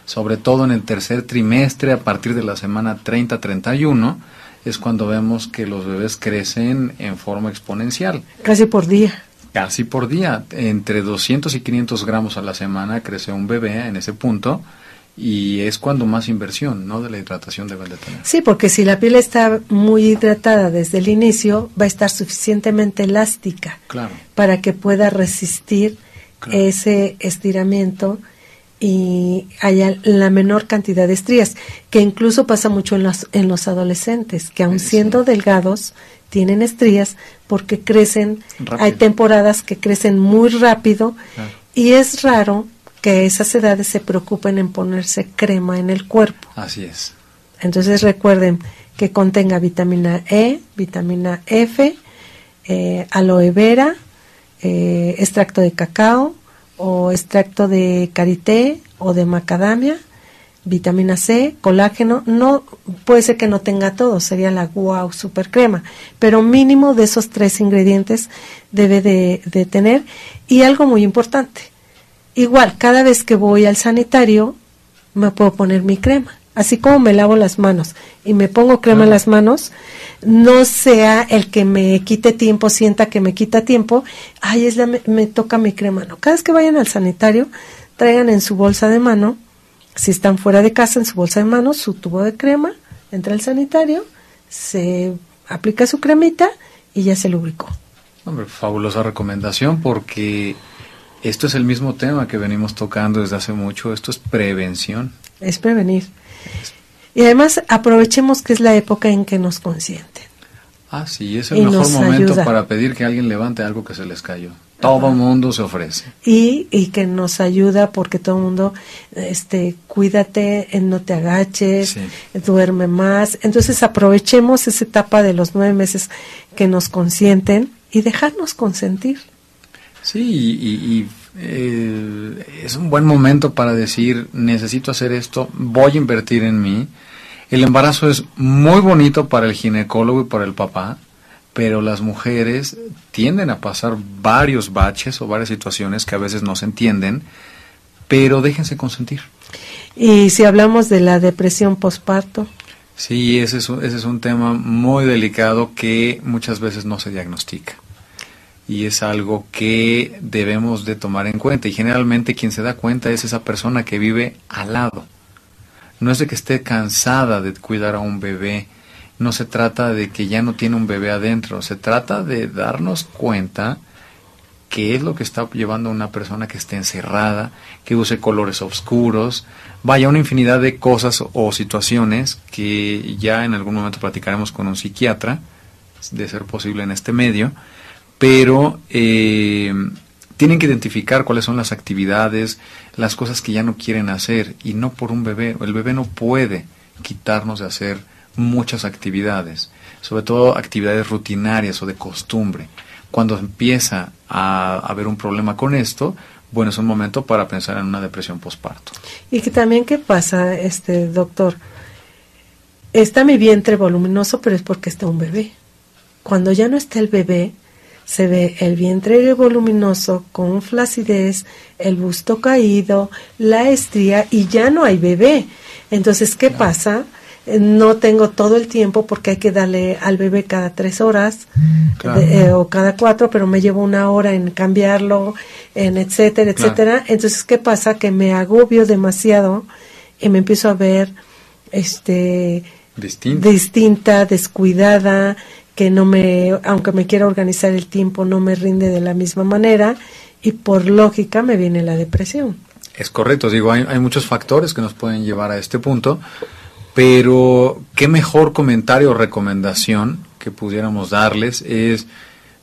Sobre todo en el tercer trimestre, a partir de la semana 30-31, es cuando vemos que los bebés crecen en forma exponencial. Casi por día. Casi por día. Entre 200 y 500 gramos a la semana crece un bebé en ese punto y es cuando más inversión ¿no? de la hidratación debe de tener. Sí, porque si la piel está muy hidratada desde el inicio, va a estar suficientemente elástica para que pueda resistir ese estiramiento y haya la menor cantidad de estrías, que incluso pasa mucho en los, en los adolescentes, que aun siendo delgados, tienen estrías porque crecen, hay temporadas que crecen muy rápido y es raro que esas edades se preocupen en ponerse crema en el cuerpo. Así es. Entonces recuerden que contenga vitamina E, vitamina F, eh, aloe vera, eh, extracto de cacao o extracto de karité o de macadamia, vitamina C, colágeno, no puede ser que no tenga todo, sería la wow super crema, pero mínimo de esos tres ingredientes debe de tener y algo muy importante, Igual, cada vez que voy al sanitario, me puedo poner mi crema. Así como me lavo las manos y me pongo crema en las manos, no sea el que me quite tiempo, sienta que me quita tiempo, ay, es la, me, me toca mi crema. No, cada vez que vayan al sanitario, traigan en su bolsa de mano, si están fuera de casa, en su bolsa de mano, su tubo de crema, entra al sanitario, se aplica su cremita y ya se lubricó. Hombre, fabulosa recomendación porque esto es el mismo tema que venimos tocando desde hace mucho, esto es prevención. Es prevenir. Y además aprovechemos que es la época en que nos consienten. Ah, sí, es el mejor momento para pedir que alguien levante algo que se les cayó. Todo el mundo se ofrece. Y, y que nos ayuda porque todo el mundo, este, cuídate, no te agaches, duerme más. Entonces aprovechemos esa etapa de los nueve meses que nos consienten y dejarnos consentir. Sí, y, eh, es un buen momento para decir, necesito hacer esto, voy a invertir en mí. El embarazo es muy bonito para el ginecólogo y para el papá, pero las mujeres tienden a pasar varios baches o varias situaciones que a veces no se entienden, pero déjense consentir. Y si hablamos de la depresión postparto. Sí, ese es, ese es un tema muy delicado que muchas veces no se diagnostica y es algo que debemos de tomar en cuenta y generalmente quien se da cuenta es esa persona que vive al lado. No es de que esté cansada de cuidar a un bebé, no se trata de que ya no tiene un bebé adentro, se trata de darnos cuenta qué es lo que está llevando a una persona que esté encerrada, que use colores oscuros, vaya una infinidad de cosas o situaciones que ya en algún momento platicaremos con un psiquiatra, de ser posible en este medio, pero eh, tienen que identificar cuáles son las actividades, las cosas que ya no quieren hacer y no por un bebé. El bebé no puede quitarnos de hacer muchas actividades, sobre todo actividades rutinarias o de costumbre. Cuando empieza a haber un problema con esto, bueno, es un momento para pensar en una depresión postparto. Y que también qué pasa, este doctor, está mi vientre voluminoso, pero es porque está un bebé. Cuando ya no está el bebé, se ve el vientre voluminoso con flacidez, el busto caído, la estría y ya no hay bebé. Entonces, ¿qué pasa? No tengo todo el tiempo porque hay que darle al bebé cada tres horas eh, o cada cuatro, pero me llevo una hora en cambiarlo, en etcétera, etcétera. Entonces, ¿qué pasa? Que me agobio demasiado y me empiezo a ver este Distinta. distinta, descuidada, que no me, aunque me quiera organizar el tiempo, no me rinde de la misma manera y por lógica me viene la depresión. Es correcto, digo, hay, hay muchos factores que nos pueden llevar a este punto, pero qué mejor comentario o recomendación que pudiéramos darles es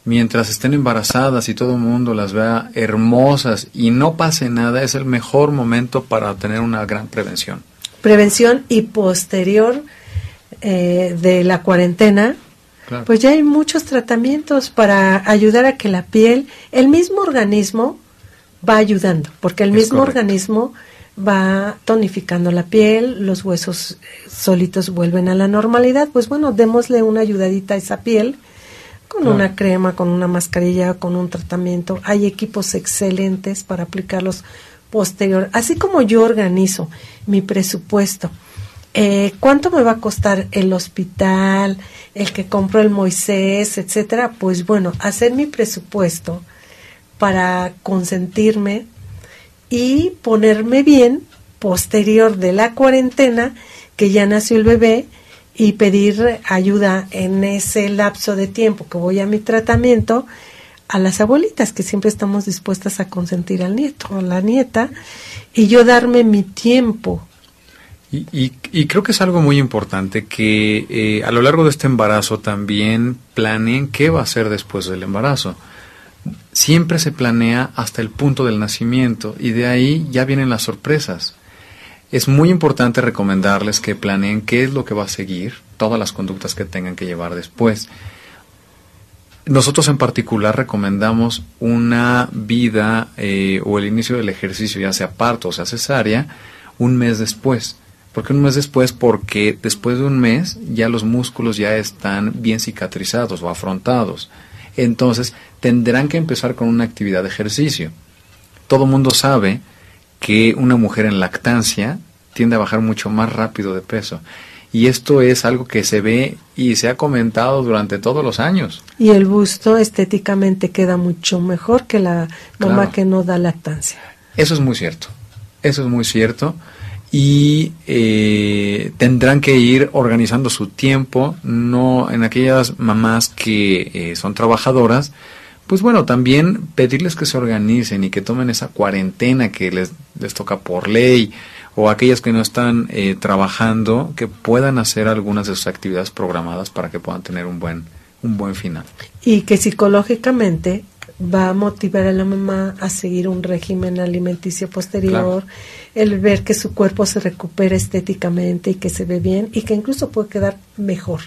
mientras estén embarazadas y todo el mundo las vea hermosas y no pase nada, es el mejor momento para tener una gran prevención. Prevención y posterior eh, de la cuarentena, Claro. pues ya hay muchos tratamientos para ayudar a que la piel, el mismo organismo va ayudando, porque el Es mismo correcto. organismo va tonificando la piel, los huesos eh, solitos vuelven a la normalidad, pues bueno, démosle una ayudadita a esa piel con Claro. una crema, con una mascarilla, con un tratamiento. Hay equipos excelentes para aplicarlos posterior, así como yo organizo mi presupuesto. Eh, ¿Cuánto me va a costar el hospital, el que compro el Moisés, etcétera? Pues bueno, hacer mi presupuesto para consentirme y ponerme bien posterior de la cuarentena que ya nació el bebé y pedir ayuda en ese lapso de tiempo que voy a mi tratamiento a las abuelitas que siempre estamos dispuestas a consentir al nieto o la nieta y yo darme mi tiempo Y, y- creo que es algo muy importante que eh, a lo largo de este embarazo también planeen qué va a hacer después del embarazo. Siempre se planea hasta el punto del nacimiento y de ahí ya vienen las sorpresas. Es muy importante recomendarles que planeen qué es lo que va a seguir, todas las conductas que tengan que llevar después. Nosotros en particular recomendamos una vida eh, o el inicio del ejercicio, ya sea parto o sea cesárea, un mes después. ¿Por qué un mes después? Porque después de un mes ya los músculos ya están bien cicatrizados o afrontados. Entonces tendrán que empezar con una actividad de ejercicio. Todo mundo sabe que una mujer en lactancia tiende a bajar mucho más rápido de peso. Y esto es algo que se ve y se ha comentado durante todos los años. y el busto estéticamente queda mucho mejor que la mamá Claro. que no da lactancia. Eso es muy cierto. Eso es muy cierto. Y eh, tendrán que ir organizando su tiempo, no en aquellas mamás que eh, son trabajadoras, pues bueno, también pedirles que se organicen y que tomen esa cuarentena que les, les toca por ley, o aquellas que no están eh, trabajando, que puedan hacer algunas de sus actividades programadas para que puedan tener un buen, un buen final. y que psicológicamente va a motivar a la mamá a seguir un régimen alimenticio posterior, el ver que su cuerpo se recupera estéticamente y que se ve bien y que incluso puede quedar mejor.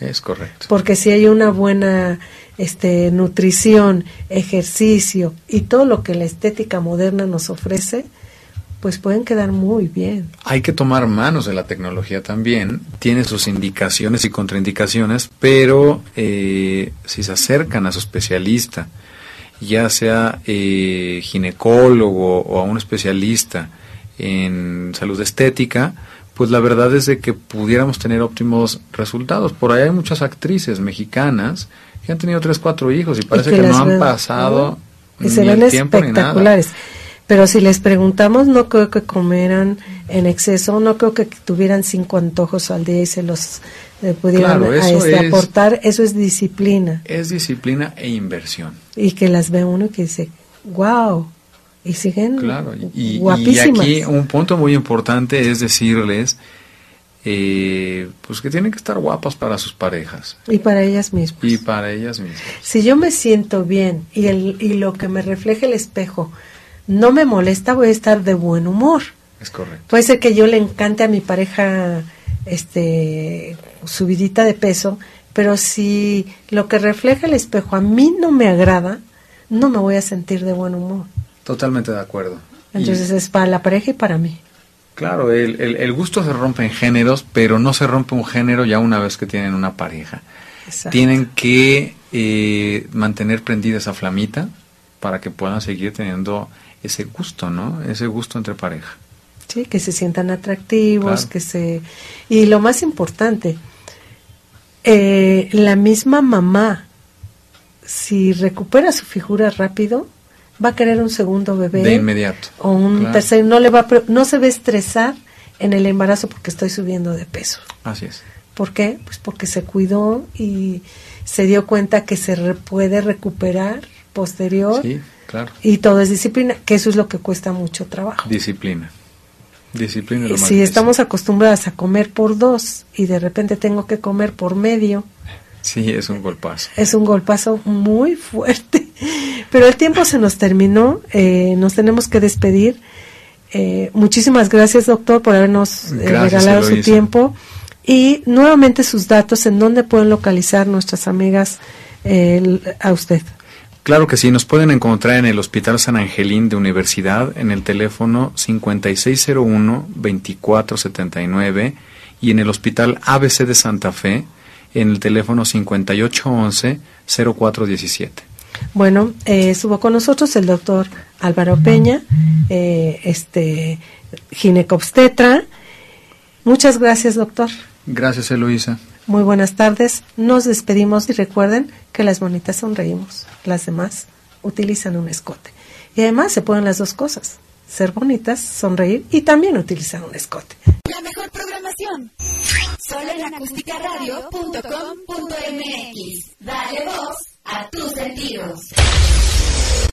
Es correcto. Porque si hay una buena este, nutrición, ejercicio y todo lo que la estética moderna nos ofrece, pues pueden quedar muy bien. Hay que tomar manos de la tecnología también. Tiene sus indicaciones y contraindicaciones, pero eh, si se acercan a su especialista, ya sea eh, ginecólogo o a un especialista en salud estética, pues la verdad es de que pudiéramos tener óptimos resultados. Por ahí hay muchas actrices mexicanas que han tenido tres, cuatro hijos y parece Y que, no han ven, pasado ¿no? se ni ven el tiempo ni nada. espectaculares. Pero si les preguntamos, no creo que comieran en exceso, no creo que tuvieran cinco antojos al día y se los eh, pudieran Claro, a eso este, es- aportar. Eso es disciplina. Es disciplina e inversión. Y que las ve uno y que dice, wow. Y siguen Claro, y, y guapísimas. aquí un punto muy importante es decirles eh, pues que tienen que estar guapas para sus parejas Y para ellas mismas. y para ellas mismas. Si yo me siento bien y, el, y lo que me refleja el espejo no me molesta, voy a estar de buen humor. Es correcto. Puede ser que yo le encante a mi pareja este subidita de peso, pero si lo que refleja el espejo a mí no me agrada, no me voy a sentir de buen humor. Totalmente de acuerdo. Y, Entonces es para la pareja y para mí. claro, el, el- el gusto se rompe en géneros, pero no se rompe un género ya una vez que tienen una pareja. Exacto. Tienen que eh, mantener prendida esa flamita para que puedan seguir teniendo ese gusto, ¿no? Ese gusto entre pareja. Sí, que se sientan atractivos, Claro. que se... Y lo más importante, eh, la misma mamá, si recupera su figura rápido, va a querer un segundo bebé. De inmediato. O un Claro. tercero, no, le va a no se va a estresar en el embarazo porque estoy subiendo de peso. Así es. ¿Por qué? Pues porque se cuidó y se dio cuenta que se re- puede recuperar posterior Sí, claro. y todo es disciplina, que eso es lo que cuesta mucho trabajo. Disciplina. Disciplina lo Si estamos acostumbradas a comer por dos y de repente tengo que comer por medio, Sí, es un golpazo. es un golpazo muy fuerte. Pero el tiempo se nos terminó, eh, nos tenemos que despedir. Eh, muchísimas gracias, doctor, por habernos eh, Gracias, regalado su tiempo. Y nuevamente sus datos, en dónde pueden localizar nuestras amigas el- a usted. Claro que sí, nos pueden encontrar en el Hospital San Angelín de Universidad en el teléfono 5601-2479 y en el Hospital ABC de Santa Fe en el teléfono 5811-0417. Bueno, eh, estuvo con nosotros el doctor Álvaro Peña, eh, este ginecobstetra. Muchas gracias, doctor. Gracias, Eloísa. Muy buenas tardes. Nos despedimos y recuerden que las bonitas sonreímos, las demás utilizan un escote. Y además se pueden las dos cosas, ser bonitas, sonreír y también utilizar un escote. La mejor programación. Solo en acústicaradio.com.mx. Dale voz a tus sentidos.